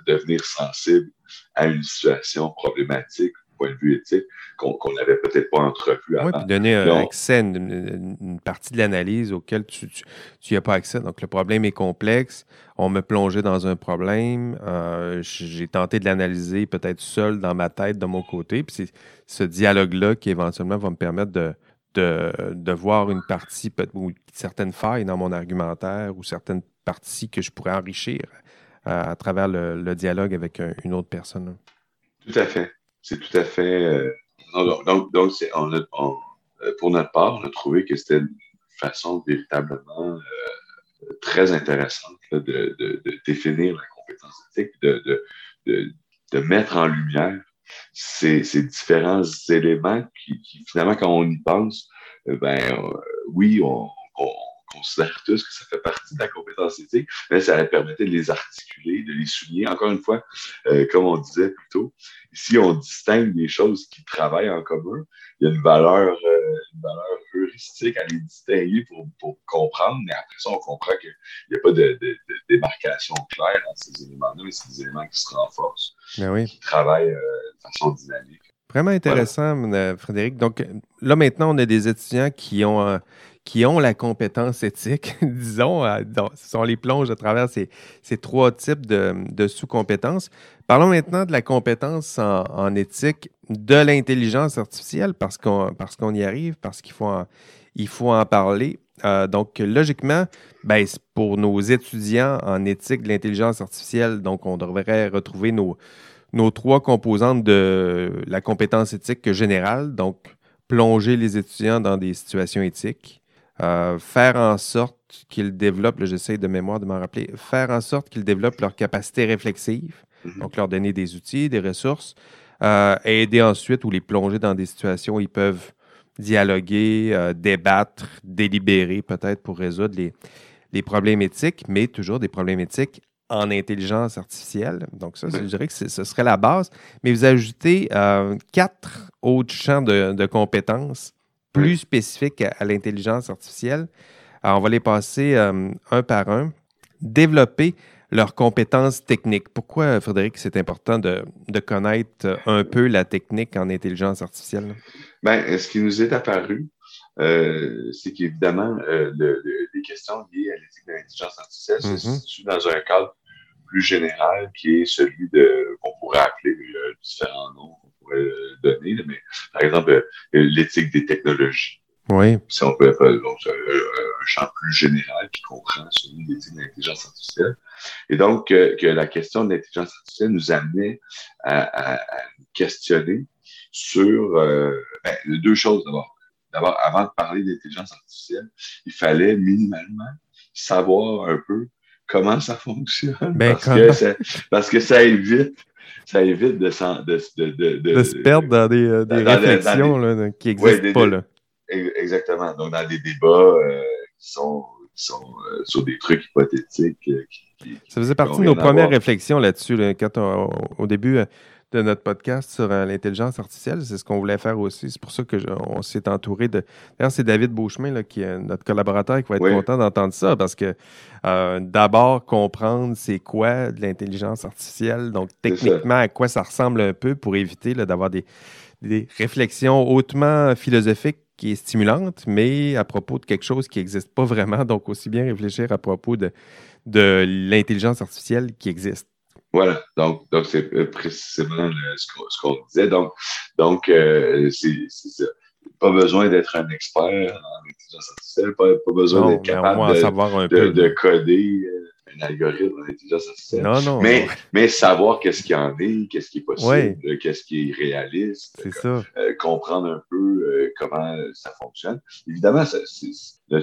devenir sensible à une situation problématique point de vue éthique qu'on n'avait peut-être pas entrevu avant. Oui, puis donner accès à une, partie de l'analyse auquel tu n'y as pas accès. Donc, le problème est complexe. On me plongeait dans un problème. Euh, j'ai tenté de l'analyser peut-être seul dans ma tête, de mon côté. Puis c'est ce dialogue-là qui éventuellement va me permettre de, de, de voir une partie ou certaines failles dans mon argumentaire ou certaines parties que je pourrais enrichir euh, à, travers le, le, dialogue avec une autre personne. Tout à fait. C'est tout à fait. Euh, donc, donc euh, pour notre part, on a trouvé que c'était une façon véritablement euh, très intéressante de, de, de, définir la compétence éthique, de, de, mettre en lumière ces, ces différents éléments qui, finalement, quand on y pense, ben oui, on considère tous que ça fait partie de la compétence éthique, mais ça permettait de les articuler, de les souligner. Encore une fois, euh, comme on disait plus tôt, si on distingue des choses qui travaillent en commun, il y a une valeur, euh, une valeur heuristique à les distinguer pour, pour, comprendre, mais après ça, on comprend qu'il n'y a pas de, de, de, démarcation claire dans ces éléments-là, mais c'est des éléments qui se renforcent, ben oui. qui travaillent euh, de façon dynamique. Vraiment intéressant, Frédéric. Donc là, maintenant, on a des étudiants qui ont qui ont la compétence éthique, disons, euh, si on les plonge à travers ces, trois types de, sous-compétences. Parlons maintenant de la compétence en, éthique de l'intelligence artificielle, parce qu'on qu'on y arrive, parce qu'il faut en, faut en parler. Euh, donc, logiquement, ben, pour nos étudiants en éthique de l'intelligence artificielle, donc on devrait retrouver nos, nos trois composantes de la compétence éthique générale, donc plonger les étudiants dans des situations éthiques, euh, faire en sorte qu'ils développent, j'essaie de mémoire de m'en rappeler, faire en sorte qu'ils développent leur capacité réflexive, mhm. donc leur donner des outils, des ressources, euh, aider ensuite ou les plonger dans des situations où ils peuvent dialoguer, euh, débattre, délibérer peut-être pour résoudre les, les problèmes éthiques, mais toujours des problèmes éthiques en intelligence artificielle. Donc, ça, je dirais que ce serait la base. Mais vous ajoutez quatre autres champs de, de compétences plus spécifiques à, l'intelligence artificielle. Alors, on va les passer euh, un par un. Développer leurs compétences techniques. Pourquoi, Frédéric, c'est important de, connaître un peu la technique en intelligence artificielle? Bien, ce qui nous est apparu, euh, c'est qu'évidemment, euh, les questions liées à l'éthique de l'intelligence artificielle se mm-hmm. situent dans un cadre plus général qui est celui de qu'on pourrait appeler différents noms euh, donner, mais par exemple, euh, l'éthique des technologies. Oui. Si on peut faire donc, un, champ plus général qui comprend celui de l'intelligence artificielle. Et donc, euh, que la question de l'intelligence artificielle nous amenait à, à, questionner sur ben, deux choses d'abord. D'abord, avant de parler d'intelligence artificielle, il fallait minimalement savoir un peu comment ça fonctionne. Ben, parce, Que ça, parce que ça évite ça évite de, de, de, de, se perdre dans des, euh, des réflexions là, qui n'existent pas. Là. Exactement. Donc, dans des débats euh, qui sont, qui sont euh, sur des trucs hypothétiques. Qui, ça faisait partie de nos premières réflexions là-dessus. Là, quand au début, de notre podcast sur euh, l'intelligence artificielle. C'est ce qu'on voulait faire aussi. C'est pour ça qu'on s'est entouré de. D'ailleurs, c'est David Beauchemin, là, qui est notre collaborateur, qui va être content d'entendre ça parce que euh, d'abord, comprendre c'est quoi de l'intelligence artificielle, donc techniquement, à quoi ça ressemble un peu pour éviter d'avoir des, des réflexions hautement philosophiques qui est stimulante, mais à propos de quelque chose qui n'existe pas vraiment. Donc, aussi bien réfléchir à propos de, de l'intelligence artificielle qui existe. Voilà, donc donc c'est euh, précisément ce qu'on disait. Donc, donc euh, c'est ça. Pas besoin d'être un expert en intelligence artificielle, pas, pas besoin d'être capable de, savoir un peu. de, coder euh, un algorithme en intelligence artificielle. Non, non, mais, mais savoir qu'est-ce qu'il y en est, qu'est-ce qui est possible, qu'est-ce qui est réaliste. C'est ça. comprendre un peu comment ça fonctionne. Évidemment, c'est un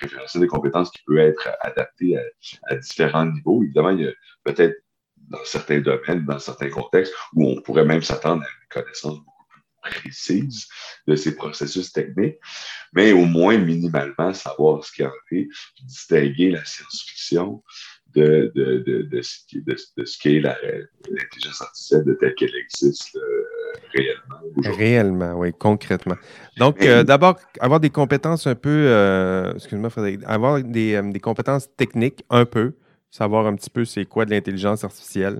référentiel des compétences qui peut être adapté à, à différents niveaux. Évidemment, il y a peut-être dans certains domaines, dans certains contextes, où on pourrait même s'attendre à une connaissance beaucoup plus précise de ces processus techniques, mais au moins minimalement savoir ce qu'il y en est, distinguer la science-fiction de, de, de, de, ce qu'est l'intelligence artificielle de telle qu'elle existe euh, réellement. Réellement, oui, concrètement. Donc, euh, d'abord, avoir des compétences un peu, euh, excuse-moi Frédéric, avoir des, des compétences techniques un peu, savoir un petit peu c'est quoi de l'intelligence artificielle.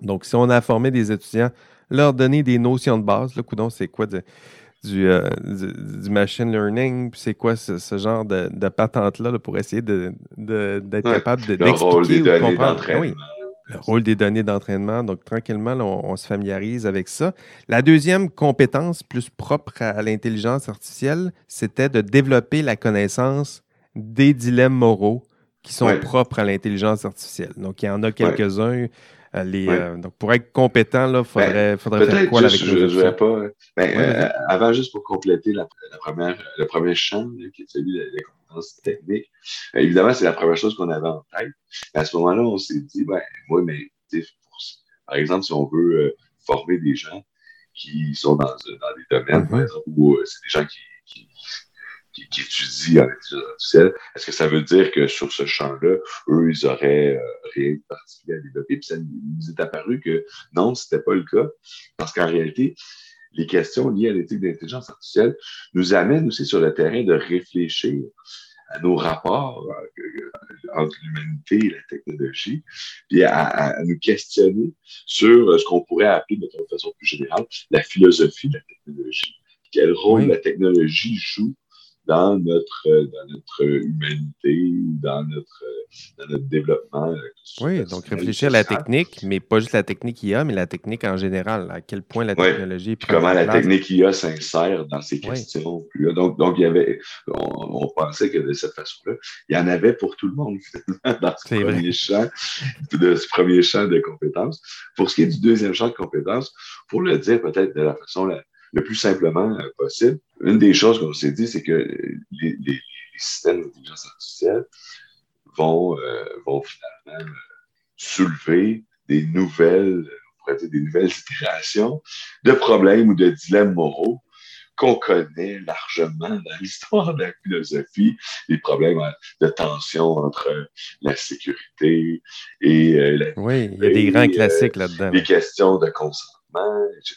Donc, si on a formé des étudiants, leur donner des notions de base, le coudon, c'est quoi du, euh, du, machine learning, puis c'est quoi ce, genre de, de patente-là pour essayer d'être de, capable d'expliquer de, ou comprendre. Oui, le rôle des données d'entraînement. Donc, tranquillement, on, se familiarise avec ça. La deuxième compétence plus propre à l'intelligence artificielle, c'était de développer la connaissance des dilemmes moraux qui sont propres à l'intelligence artificielle. Donc, il y en a quelques-uns. Euh, les, euh, donc, pour être compétent, il faudrait, ben, faudrait faire quoi avec je, je vais pas. Ben, euh, avant, juste pour compléter la, première, le premier champ, qui est celui des compétences techniques, évidemment, c'est la première chose qu'on avait en tête. À ce moment-là, on s'est dit, ben, moi, mais, par exemple, si on veut former des gens qui sont dans, dans des domaines, par mm-hmm. exemple, où c'est des gens qui qui, qui, étudient en intelligence artificielle, est-ce que ça veut dire que sur ce champ-là, eux, ils auraient euh, rien de particulier à développer? Puis ça nous est apparu que non, c'était pas le cas, parce qu'en réalité, les questions liées à l'éthique d'intelligence artificielle nous amènent aussi sur le terrain de réfléchir à nos rapports euh, entre l'humanité et la technologie, puis à, nous questionner sur ce qu'on pourrait appeler, de façon plus générale, la philosophie de la technologie. Quel rôle la technologie joue dans notre, euh, dans notre humanité ou dans notre, dans notre développement. Euh, oui, donc réfléchir à la technique, mais pas juste la technique IA, mais la technique en général. À quel point la technologie. comment la technique IA s'insère dans ces questions. Donc, donc, il y avait, on, pensait que de cette façon-là, il y en avait pour tout le monde, dans ce premier, champ, de ce premier champ de compétences. Pour ce qui est du deuxième champ de compétences, pour le dire peut-être de la façon la, le plus simplement euh, possible. Une des choses qu'on s'est dit, c'est que les, les, systèmes d'intelligence artificielle vont, euh, vont finalement euh, soulever des nouvelles, on pourrait dire des nouvelles itérations de problèmes ou de dilemmes moraux qu'on connaît largement dans l'histoire de la philosophie, les problèmes de tension entre la sécurité et la Oui, il y a des grands classiques là-dedans. Les questions de consentement etc.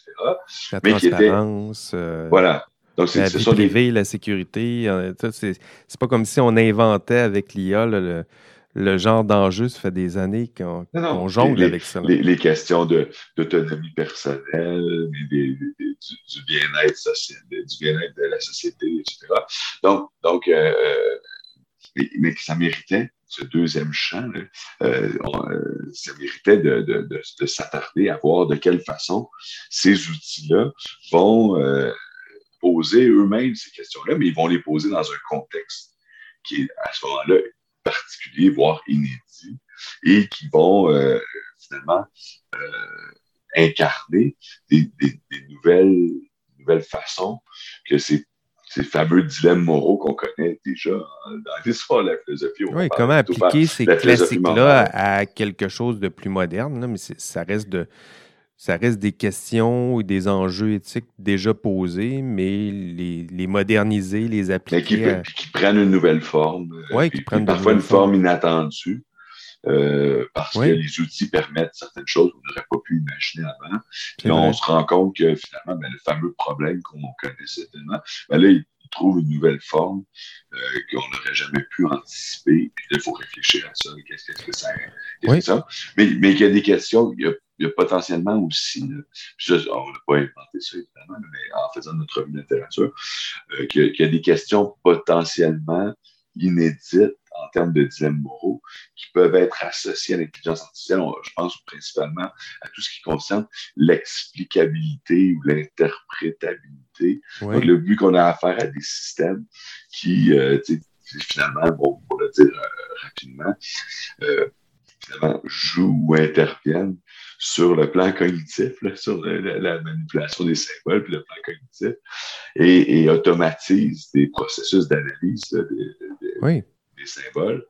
La transparence. Euh, voilà. Donc, la vie privée, la sécurité. Euh, c'est pas comme si on inventait avec l'IA le, genre d'enjeu. Ça fait des années qu'on jongle avec ça. Les, questions d'autonomie personnelle, du, bien-être social, du bien-être de la société, etc. Donc, donc euh, mais ça méritait ce deuxième champ, euh, euh, ça méritait de, de, de, s'attarder à voir de quelle façon ces outils-là vont euh, poser eux-mêmes ces questions-là, mais ils vont les poser dans un contexte qui est à ce moment-là particulier, voire inédit, et qui vont finalement incarner des, des, des, nouvelles, nouvelles façons que ces ces fameux dilemmes moraux qu'on connaît déjà dans l'histoire de la philosophie. Oui, comment appliquer ces classiques-là à quelque chose de plus moderne, mais ça reste de ça reste des questions ou des enjeux éthiques déjà posés, mais les, les moderniser, les appliquer. qui, qui, prennent une nouvelle forme. Euh, oui, qui prennent parfois une forme inattendue. Euh, parce que les outils permettent certaines choses qu'on n'aurait pas pu imaginer avant. Puis on se rend compte que finalement, ben, le fameux problème qu'on connaissait tellement, ben là, il trouve une nouvelle forme euh, qu'on n'aurait jamais pu anticiper. Puis là, il faut réfléchir à ça. Qu'est-ce que ça est ça? Mais, mais il y a des questions, il y a, il y a potentiellement aussi, ça, on n'a pas inventé ça évidemment, mais en faisant notre revue littérature, euh, qu'il y, a des questions potentiellement inédites en termes de dilemmes moraux qui peuvent être associés à l'intelligence artificielle. je pense principalement à tout ce qui concerne l'explicabilité ou l'interprétabilité. le but qu'on a affaire à des systèmes qui, euh, finalement, bon, pour le dire euh, rapidement, euh, finalement, jouent ou interviennent sur le plan cognitif, sur la, manipulation des symboles, puis le plan cognitif, et, automatisent des processus d'analyse. oui des symboles,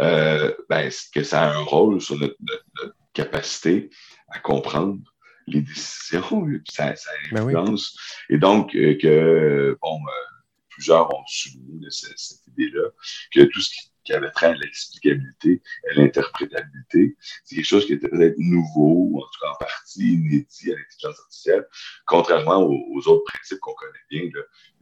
euh, ben, que ça a un rôle sur notre, capacité à comprendre les décisions, ça, ça ben influence. Et donc, euh, que, bon, euh, plusieurs ont souligné cette, cette idée-là, que tout ce qui qui avait trait à l'explicabilité, à l'interprétabilité. C'est quelque chose qui était peut-être nouveau, ou en tout cas en partie inédit à l'intelligence artificielle, contrairement aux, autres principes qu'on connaît bien,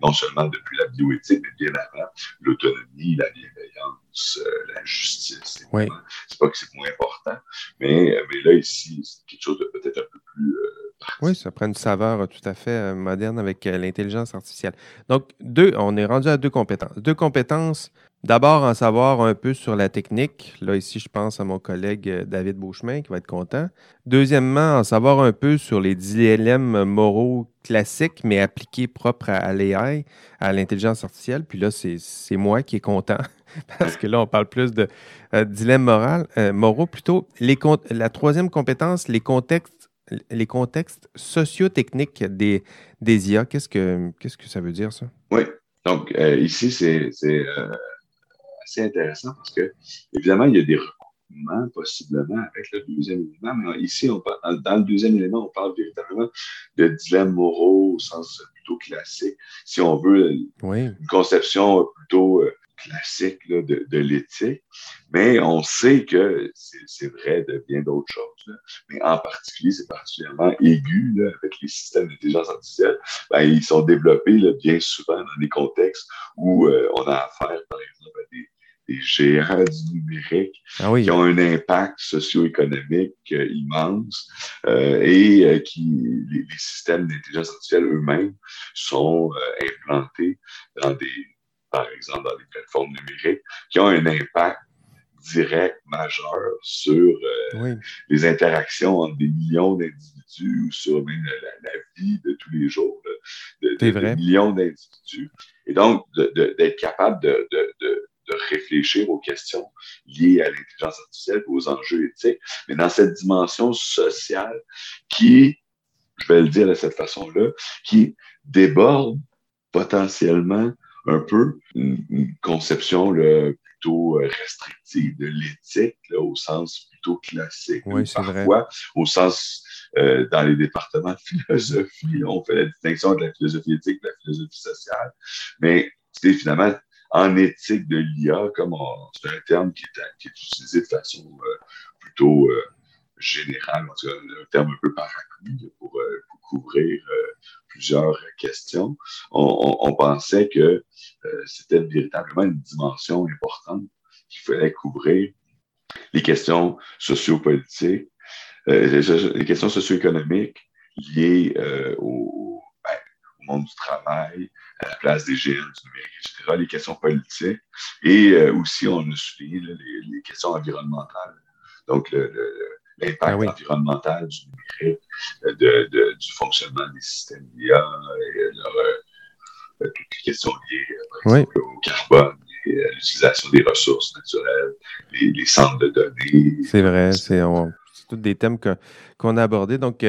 non seulement depuis la bioéthique, mais bien avant, l'autonomie, la bienveillance, euh, la justice. Oui. C'est pas que c'est moins important, mais, mais là, ici, c'est quelque chose de peut-être un peu plus... Euh, oui, ça prend une saveur tout à fait euh, moderne avec l'intelligence artificielle. Donc, deux, on est rendu à deux compétences. Deux compétences D'abord, en savoir un peu sur la technique. Là, ici, je pense à mon collègue euh, David Beauchemin qui va être content. Deuxièmement, en savoir un peu sur les dilemmes moraux classiques, mais appliqués propres à l'AI, à l'intelligence artificielle. Puis là, c'est moi qui est content parce que là, on parle plus de euh, dilemmes moraux, euh, plutôt. La troisième compétence, les contextes, les contextes socio-techniques des, des IA. Qu'est-ce que, qu'est-ce que ça veut dire, ça? Oui. Donc, ici, c'est assez intéressant parce que, évidemment, il y a des recoupements possiblement avec le deuxième élément, mais ici, on parle, dans le deuxième élément, on parle véritablement de dilemmes moraux au sens plutôt classique, si on veut, une conception plutôt classique de, l'éthique, mais on sait que c'est vrai de bien d'autres choses. Mais en particulier, c'est particulièrement aigu avec les systèmes d'intelligence artificielle. Ben, ils sont développés bien souvent dans des contextes où euh, on a affaire, par exemple, à des, géants du numérique ah qui ont un impact socio-économique euh, immense euh, et qui les, systèmes d'intelligence artificielle eux-mêmes sont implantés dans des par exemple dans les plateformes numériques, qui ont un impact direct majeur sur euh, les interactions entre des millions d'individus ou sur même la, vie de tous les jours de, millions d'individus. Et donc, d'être capable de, réfléchir aux questions liées à l'intelligence artificielle, aux enjeux éthiques, mais dans cette dimension sociale qui, je vais le dire de cette façon-là, qui déborde potentiellement un peu une, conception plutôt euh, restrictive de l'éthique au sens plutôt classique. Oui, c'est vrai. Au sens, euh, dans les départements de philosophie, on fait la distinction entre la philosophie éthique et la philosophie sociale. Mais c'est finalement en éthique de l'IA, comme c'est un terme qui est, qui est, utilisé de façon euh, plutôt générale, en tout cas, un terme un peu parapluie pour, pour couvrir plusieurs questions, on, pensait que euh, c'était véritablement une dimension importante qu'il fallait couvrir les questions sociopolitiques, euh, les questions socio-économiques liées euh, au, ben, au, monde du travail, à la place des géants du numérique, etc., les questions politiques, et aussi on a suivi les, questions environnementales. Donc, le, l'impact ah environnemental du numérique, euh, de, du fonctionnement des systèmes d'IA euh, euh, toutes les questions liées, par exemple, au carbone à l'utilisation des ressources naturelles, les, centres de données. C'est vrai, c'est tous des thèmes qu'on a abordés. Donc,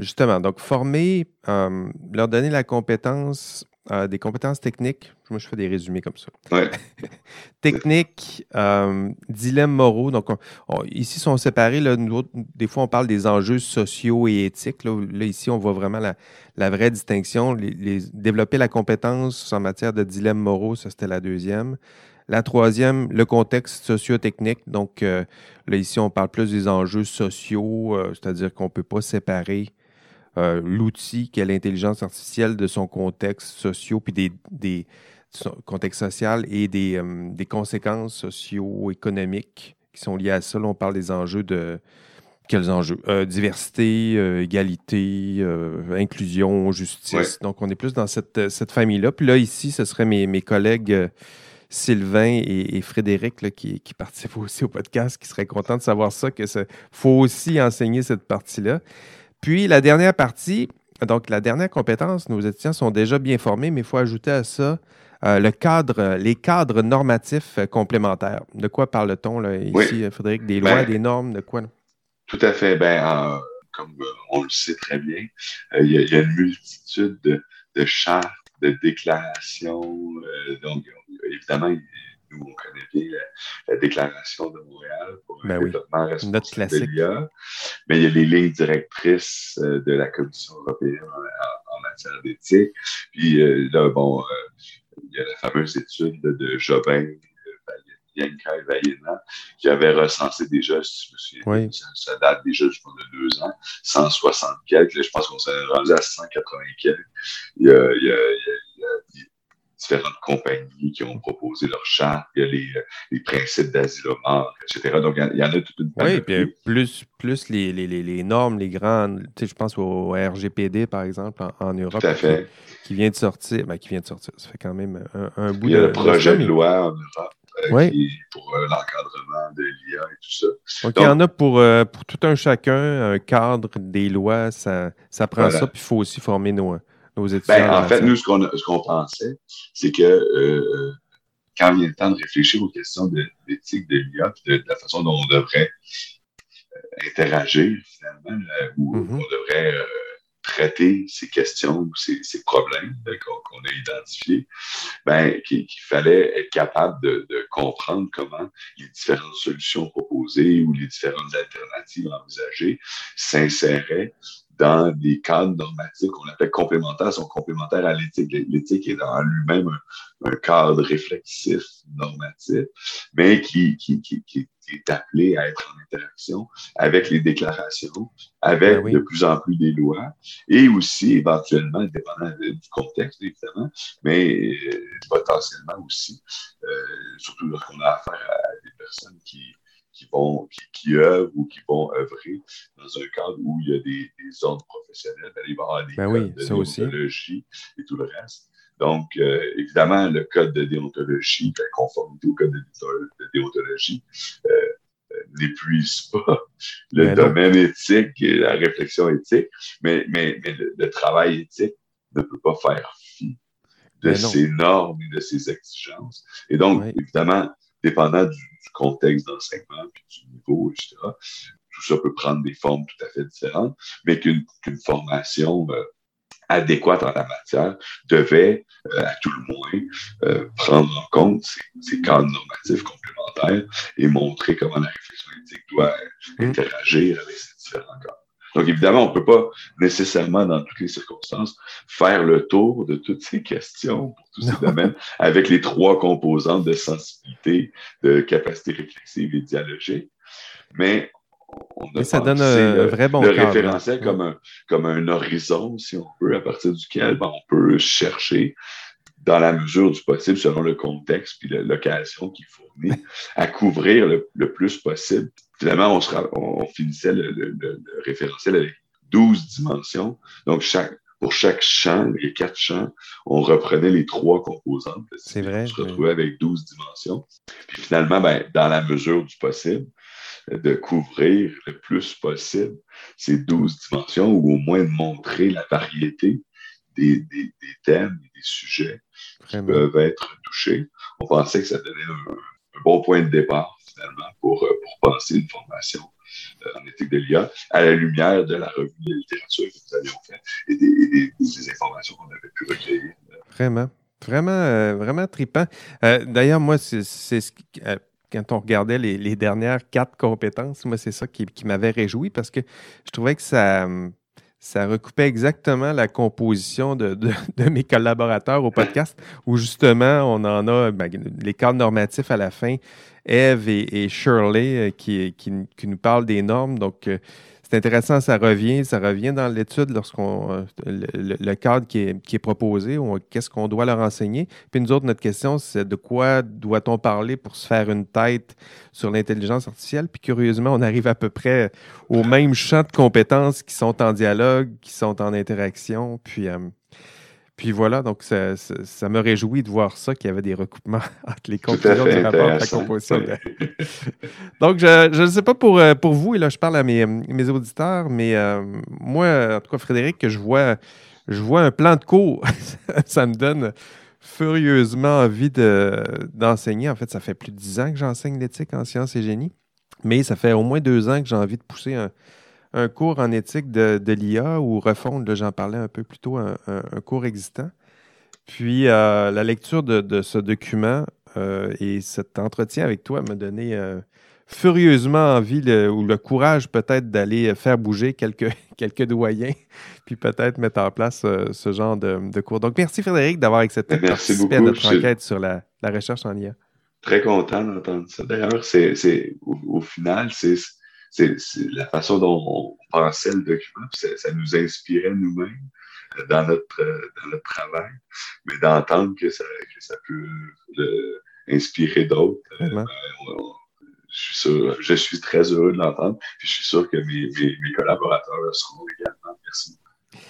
justement, donc former, leur donner la compétence des compétences techniques. Moi, je fais des résumés comme ça. Ouais. Technique, euh, dilemme moraux. Donc, ici, sont séparés. Là, nous des fois, on parle des enjeux sociaux et éthiques. Là, ici, on voit vraiment la, vraie distinction. Les, développer la compétence en matière de dilemme moraux, ça, c'était la deuxième. La troisième, le contexte socio-technique. Donc, euh, là, ici, on parle plus des enjeux sociaux, euh, c'est-à-dire qu'on ne peut pas séparer euh, l'outil qu'est l'intelligence artificielle de son contexte social, puis des, des contexte social et des, euh, des conséquences socio-économiques qui sont liées à ça. Là, on parle des enjeux de quels enjeux? Euh, diversité, égalité, inclusion, justice. Donc, on est plus dans cette, cette famille-là. Puis là, ici, ce seraient mes, mes collègues Sylvain et, Frédéric qui, qui, participent aussi au podcast, qui seraient contents de savoir ça, que faut aussi enseigner cette partie-là. Puis la dernière partie, donc la dernière compétence, nos étudiants sont déjà bien formés, mais il faut ajouter à ça euh, le cadre, les cadres normatifs complémentaires. De quoi parle-t-on ici, Frédéric? Des lois, ben, des normes, de quoi? Tout à fait. Ben, comme euh, on le sait très bien, euh, il y, a une multitude de, chartes, de déclarations. donc, évidemment, nous, on connaît bien la, Déclaration de Montréal pour un ben développement responsable de l'IA. Mais il y a les lignes directrices euh, de la Commission européenne en, matière d'éthique. Puis euh, là, bon, euh, il y a la fameuse étude de Jobin, Yanka et Vallena, qui avait recensé déjà, si je me souviens, ça, date déjà, je pense, de deux ans, 160 quelques. je pense qu'on s'est rendu à 180 quelques. Il y a, il y a, il y a différentes compagnies qui ont proposé leur charte, il y a les, euh, les principes d'asile-mort, etc. Donc, il y, en a toute une Oui, puis plus, plus les, les, les, normes, les grandes, tu sais, je pense au RGPD, par exemple, en, Europe. Tout à fait. Qui, vient de sortir, ben, qui vient de sortir, ça fait quand même un, bout de... Il y a le projet de, loi en Europe. Euh, pour euh, l'encadrement de l'IA et tout ça. Donc, il y en a pour, pour tout un chacun, un cadre, des lois, ça, ça prend ça, puis il faut aussi former nos, ben, en fait, nous, ce qu'on pensait, c'est que euh, quand il vient le temps de réfléchir aux questions d'éthique de, l'IA, de, la façon dont on devrait euh, interagir finalement, où mm-hmm. on devrait euh, traiter ces questions ou ces, problèmes qu'on a identifiés, ben, qu'il fallait être capable de, de, comprendre comment les différentes solutions proposées ou les différentes alternatives envisagées s'inséraient dans des cadres normatifs qu'on appelle complémentaires, sont complémentaires à l'éthique. L'éthique est en lui-même un, cadre réflexif, normatif, mais qui, qui, qui, qui, est appelé à être en interaction avec les déclarations, avec ben de plus en plus des lois, et aussi éventuellement, dépendant du contexte évidemment, mais euh, potentiellement aussi, euh, surtout lorsqu'on a affaire à des personnes qui qui vont, qui, œuvrent ou qui vont œuvrer dans un cadre où il y a des, des ordres professionnels. Ben, il va y avoir des ben de déontologie et tout le reste. Donc, euh, évidemment, le code de déontologie, la conformité au code de, déontologie, euh, euh, n'épuise pas le ben domaine éthique et la réflexion éthique, mais, mais, mais le, travail éthique ne peut pas faire fi de ces normes et de ces exigences. Et donc, évidemment, dépendant du, contexte d'enseignement, puis du niveau, etc. Tout ça peut prendre des formes tout à fait différentes, mais qu'une formation euh, adéquate en la matière devait, euh, à tout le moins, euh, prendre en compte ces, cadres normatifs complémentaires et montrer comment la réflexion éthique doit mmh. interagir avec ces différents cadres. Donc, évidemment, on ne peut pas nécessairement, dans toutes les circonstances, faire le tour de toutes ces questions pour tous ces domaines avec les trois composantes de sensibilité, de capacité réflexive et dialogique. Mais on a ça donne un vrai bon le référentiel comme, un, comme un horizon, si on peut, à partir duquel ben, on peut chercher dans la mesure du possible, selon le contexte puis l'occasion qu'il fournit, à couvrir le, plus possible. Finalement, on, finissait le, référentiel avec 12 dimensions. Donc, chaque, pour chaque champ, les quatre champs, on reprenait les trois composantes. C'est vrai. On se retrouvait avec 12 dimensions. Puis finalement, ben, dans la mesure du possible, de couvrir le plus possible ces 12 dimensions ou au moins de montrer la variété des, thèmes et des sujets qui peuvent être touchés. On pensait que ça donnait un, bon point de départ, finalement, pour, euh, pour penser une formation euh, en éthique de l'IA à la lumière de la revue de littérature que nous avions fait et des, informations qu'on avait pu recueillir. Vraiment. Vraiment, euh, vraiment trippant. D'ailleurs, moi, c'est ce quand on regardait les, dernières quatre compétences, moi, c'est ça qui, qui m'avait réjoui parce que je trouvais que ça, hum, ça recoupait exactement la composition de, mes collaborateurs au podcast, où justement, on en a ben, les cadres normatifs à la fin, Eve et, Shirley, euh, qui, qui, nous parlent des normes. Donc, euh, c'est intéressant, ça revient, ça revient dans l'étude lorsqu'on euh, le, cadre qui est, proposé, qu'est-ce qu'on doit leur enseigner. Puis nous autres, notre question, c'est de quoi doit-on parler pour se faire une tête sur l'intelligence artificielle? Puis curieusement, on arrive à peu près au même champ de compétences qui sont en dialogue, qui sont en interaction. Puis euh, puis voilà, donc ça, me réjouit de voir ça, qu'il y avait des recoupements entre les conclusions du rapport et la composition. donc, je ne sais pas pour, euh, pour vous, et là je parle à mes, mes auditeurs, mais euh, moi, en tout cas, Frédéric, que je vois, je vois un plan de cours, ça me donne furieusement envie d'enseigner. en fait, ça fait plus de dix ans que j'enseigne l'éthique en sciences et génie, mais ça fait au moins deux ans que j'ai envie de pousser un, un cours en éthique de, l'IA ou refondre, j'en parlais un peu plus tôt, un, cours existant. Puis euh, la lecture de, ce document euh, et cet entretien avec toi m'a donné euh, furieusement envie ou le courage peut-être d'aller faire bouger quelques, quelques doyens, puis peut-être mettre en place ce genre de, cours. Donc merci Frédéric d'avoir accepté de participer à notre enquête sur la, recherche en IA. Très content d'entendre ça. D'ailleurs, c'est, au final, c'est c'est la façon dont on pensait le document, ça, ça nous inspirait nous-mêmes euh, dans notre, euh, dans notre travail, mais d'entendre que ça, que ça peut inspirer d'autres. Euh, ben, je suis, sûr, je suis très heureux de l'entendre, puis je suis sûr que mes, mes, collaborateurs le seront également. Merci.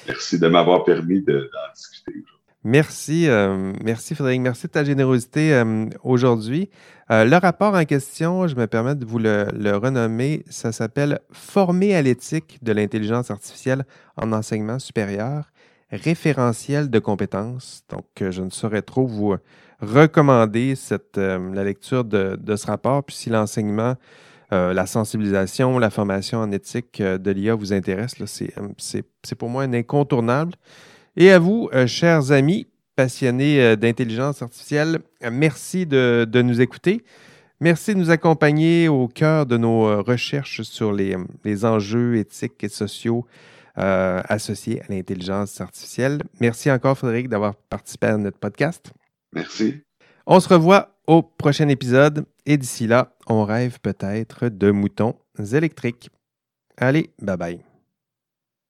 Merci de m'avoir permis d'en discuter aujourd'hui. Merci, euh, merci Frédéric. Merci de ta générosité euh, aujourd'hui. Euh, le rapport en question, je me permets de vous le, renommer, ça s'appelle Former à l'éthique de l'intelligence artificielle en enseignement supérieur, référentiel de compétences. Donc, je ne saurais trop vous recommander cette, la lecture de, de, ce rapport. Puis si l'enseignement, la sensibilisation, la formation en éthique de l'IA vous intéresse, c'est pour moi un incontournable. Et à vous, euh, chers amis passionnés euh, d'intelligence artificielle, merci de, nous écouter. Merci de nous accompagner au cœur de nos euh, recherches sur les, enjeux éthiques et sociaux associés à l'intelligence artificielle. Merci encore, Frédéric, d'avoir participé à notre podcast. Merci. On se revoit au prochain épisode et d'ici là, on rêve peut-être de moutons électriques. Allez, bye bye.